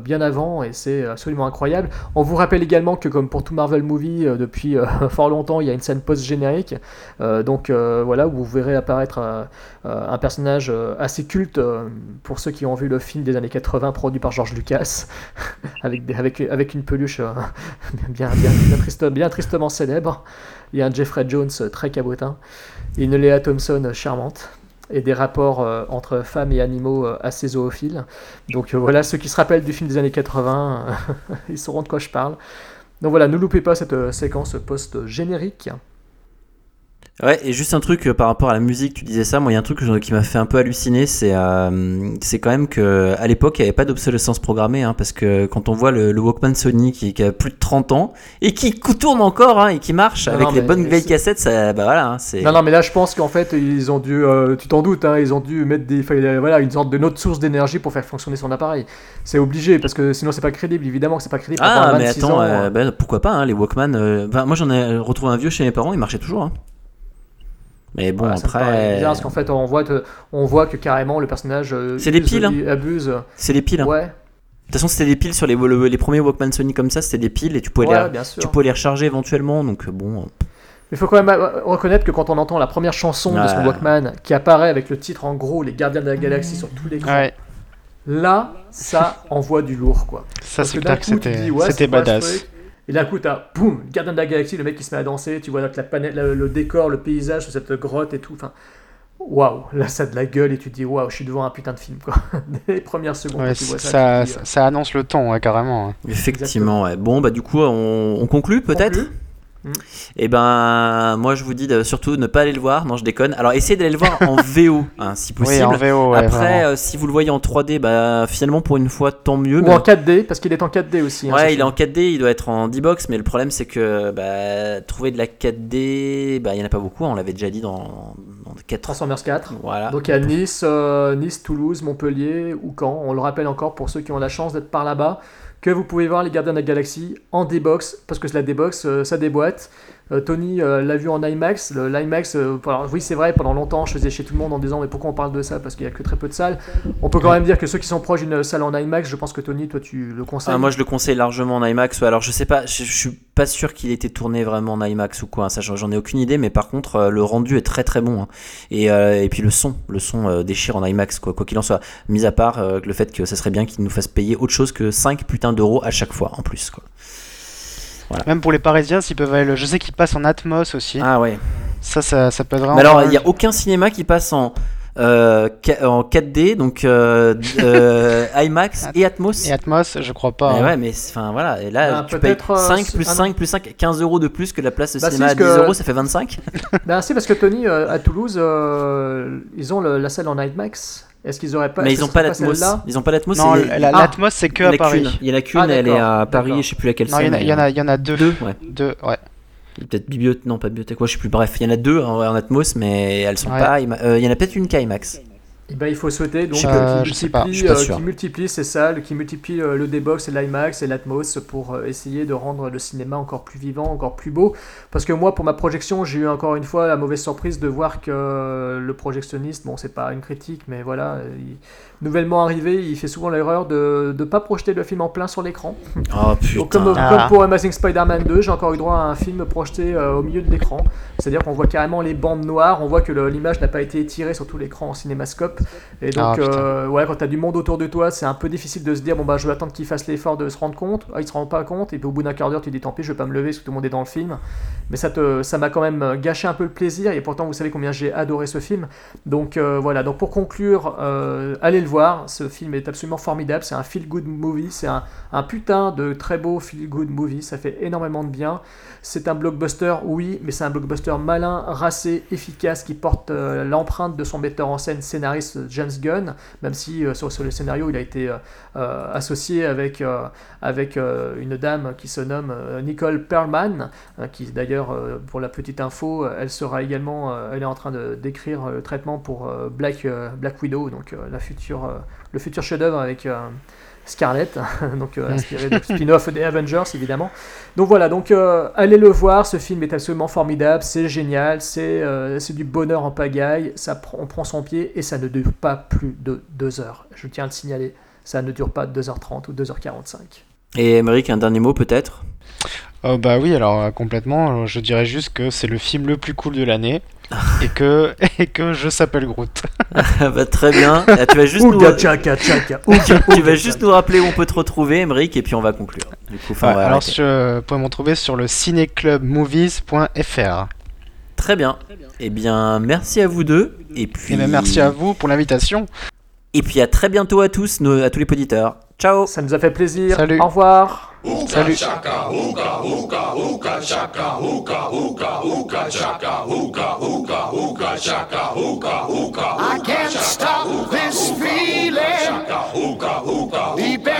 bien avant et c'est absolument incroyable. On vous rappelle également que comme pour tout Marvel Movie, euh, depuis euh, fort longtemps, il y a une scène post-générique. Euh, donc euh, voilà, où vous verrez apparaître euh, euh, un personnage euh, assez culte euh, pour ceux qui ont vu le film des années 80 produit par George Lucas, avec, avec, une peluche euh, bien, bien, bien, triste- bien tristement célèbre. Il y a un Jeffrey Jones euh, très cabotin, et une Léa Thompson euh, charmante, et des rapports euh, entre femmes et animaux euh, assez zoophiles. Donc euh, voilà, ceux qui se rappellent du film des années 80, euh, ils sauront de quoi je parle. Donc voilà, ne loupez pas cette séquence post-générique. Ouais, et juste un truc euh, par rapport à la musique, tu disais ça, moi il y a un truc que je- qui m'a fait un peu halluciner, c'est euh, c'est quand même que à l'époque il n'y avait pas d'obsolescence programmée, hein, parce que quand on voit le, le Walkman Sony qui, qui a plus de 30 ans et qui cou- tourne encore hein, et qui marche Non, avec non, les mais bonnes vieilles c'est- cassettes, ça, bah voilà, hein, c'est. Non, non, mais là je pense qu'en fait ils ont dû, euh, tu t'en doutes, hein, ils ont dû mettre des, enfin, euh, voilà, une sorte de autre source d'énergie pour faire fonctionner son appareil. C'est obligé parce que sinon c'est pas crédible, évidemment que c'est pas crédible. pour Ah mais 26 attends, ans, euh, bah, pourquoi pas hein, les Walkman euh, Moi j'en ai retrouvé un vieux chez mes parents, il marchait toujours. hein. Mais bon Voilà, après, bizarre, parce qu'en fait on voit, que- on voit que carrément le personnage euh, C'est des piles, hein. abuse. c'est des piles. hein. Ouais, De toute façon c'était des piles sur les, le- les premiers Walkman Sony comme ça, c'était des piles et tu pouvais, ouais, les, tu pouvais les recharger éventuellement, donc euh, bon. Il faut quand même euh, reconnaître que quand on entend la première chanson de son. Walkman qui apparaît avec le titre en gros Les Gardiens de la Galaxie sur tous les Ouais, là, ça envoie du lourd quoi. ça Parce c'est clair que c'était c'est badass. Et d'un coup, t'as boum, Gardien de la Galaxie, le mec qui se met à danser, tu vois donc la panel, le, le décor, le paysage, cette grotte et tout. Enfin, waouh, là ça a de la gueule et tu te dis waouh, je suis devant un putain de film quoi. Dès les premières secondes, Ouais, quand tu vois ça, ça, tu te dis, ça, annonce le ton, ouais, carrément. Effectivement, ouais. Bon, bah du coup, on, on conclut peut-être? Mm. Et ben, moi je vous dis de surtout ne pas aller le voir. Non, je déconne. Alors essayez d'aller le voir en VO, hein, si possible. Oui, en VO, ouais, Après, euh, si vous le voyez en 3D, bah finalement pour une fois, tant mieux. Ou mais- en 4D, parce qu'il est en 4D aussi. hein, Ouais, il est en 4D, il doit être en D-Box, mais le problème c'est que bah, trouver de la 4D, bah, il n'y en a pas beaucoup, on l'avait déjà dit dans, dans 4 Transformers 4. Voilà. Donc il y a Nice, euh, Nice, Toulouse, Montpellier ou Caen. On le rappelle encore pour ceux qui ont la chance d'être par là-bas, que vous pouvez voir les Gardiens de la Galaxie en D-Box, parce que la D-Box, euh, ça déboîte. Euh, Tony euh, l'a vu en IMAX. Le- L'IMAX, euh, oui c'est vrai, pendant longtemps je faisais chez tout le monde en disant mais pourquoi on parle de ça? Parce qu'il n'y a que très peu de salles. On peut quand même dire que ceux qui sont proches d'une salle en IMAX, je pense que Tony, toi tu le conseilles. Ah, moi je le conseille largement en IMAX. Alors je sais pas, je, je suis pas sûr qu'il ait été tourné vraiment en IMAX ou quoi. hein, Ça j'en ai aucune idée, mais par contre le rendu est très très bon. hein. Et, euh, et puis le son, le son euh, déchire en IMAX quoi. Quoi qu'il en soit, mis à part euh, le fait que ça serait bien qu'il nous fasse payer autre chose que 5 putains d'euros à chaque fois en plus quoi. Même pour les Parisiens, s'ils peuvent aller le... Je sais qu'ils passent en Atmos aussi. Ah ouais. Ça, ça, ça peut être vraiment. Mais alors il mal. y a aucun cinéma qui passe en euh, en 4D donc euh, euh, IMAX et Atmos. Et Atmos, je crois pas. Mais hein. ouais, mais c'est- enfin voilà, et là Ah, tu payes peut-être, euh, 5 plus ah non. 5 plus 5, 15 euros de plus que la place de Bah, cinéma à 10 parce que- euros, ça fait 25. Ben si, parce que Tony, euh, à Toulouse, euh, ils ont le- la salle en IMAX. Est-ce qu'ils auraient pas mais ils ont que ce pas l'Atmos. Ils ont pas l'Atmos. Non, Ah. l'Atmos, c'est que il y en à a qu'une. Paris. Il y en a qu'une, elle est à Paris, je sais plus laquelle Non, il y, en a- c'est. il y en a, il y en a deux. Deux, ouais. Deux, ouais. Peut-être bibliothèque, non pas bibliothèque, ouais, je sais plus. Bref, il y en a deux en, Atmos, mais elles sont Ouais. pas. Euh, Il y en a peut-être une KIMAX. Eh ben, il faut souhaiter donc Euh, qui, multiplie, pas euh, qui multiplie ces salles, qui multiplie euh, le D-Box et l'IMAX et l'Atmos pour euh, essayer de rendre le cinéma encore plus vivant, encore plus beau. Parce que moi, pour ma projection, j'ai eu encore une fois la mauvaise surprise de voir que le projectionniste, bon, c'est pas une critique, mais voilà, il- nouvellement arrivé, il fait souvent l'erreur de ne pas projeter le film en plein sur l'écran. Oh Donc, comme, putain. Ah. comme pour Amazing Spider-Man 2, j'ai encore eu droit à un film projeté euh, au milieu de l'écran. C'est-à-dire qu'on voit carrément les bandes noires, on voit que l'image n'a pas été étirée sur tout l'écran en cinémascope. Et donc, Ah, euh, ouais, quand tu as du monde autour de toi, c'est un peu difficile de se dire bon, bah je vais attendre qu'il fasse l'effort de se rendre compte. Ah, il se rend pas compte. Et puis au bout d'un quart d'heure, tu dis tant pis, je vais pas me lever parce que tout le monde est dans le film. Mais ça te, ça m'a quand même gâché un peu le plaisir. Et pourtant, vous savez combien j'ai adoré ce film. Donc euh, voilà, donc pour conclure, euh, allez le Ce film est absolument formidable. C'est un feel-good movie. C'est un, putain de très beau feel-good movie. Ça fait énormément de bien. C'est un blockbuster, oui, mais c'est un blockbuster malin, racé, efficace, qui porte euh, l'empreinte de son metteur en scène, scénariste James Gunn, même si euh, sur, le scénario, il a été euh, associé avec, avec une dame qui se nomme Nicole Perlman, qui d'ailleurs, pour la petite info, elle sera également, elle est en train d'écrire le traitement pour Black, Black Widow, donc la future, euh, le futur chef-d'œuvre avec euh, Scarlett, donc euh, inspiré du spin-off des Avengers évidemment. Donc voilà, donc euh, allez le voir, ce film est absolument formidable, c'est génial, c'est euh, c'est du bonheur en pagaille, ça prend- on prend son pied et ça ne dure pas plus de 2 heures. Je tiens à le signaler, ça ne dure pas 2h30 ou 2h45. Et Émeric, un dernier mot peut-être? Euh, bah oui, alors complètement. euh, Je dirais juste que c'est le film le plus cool de l'année et que et que je s'appelle Groot. bah, Très bien. Ah, tu vas juste nous... Ouga tchaka tchaka, tu, ouga, tu ouga vas juste nous rappeler où on peut te retrouver, Émeric, et puis on va conclure. Du coup, enfin, on Ouais, va alors je, vous pouvez m'en trouver sur le cinéclubmovies.fr. Très bien. Eh bien, merci à vous deux. Et puis, Et ben merci à vous pour l'invitation. Et puis à très bientôt à tous, nos- à tous les auditeurs. Ciao. Ça nous a fait plaisir, Salut. au revoir. Salut. I can't stop this feeling deep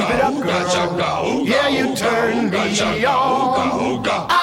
Keep it up, girl. Yeah, you turn me on.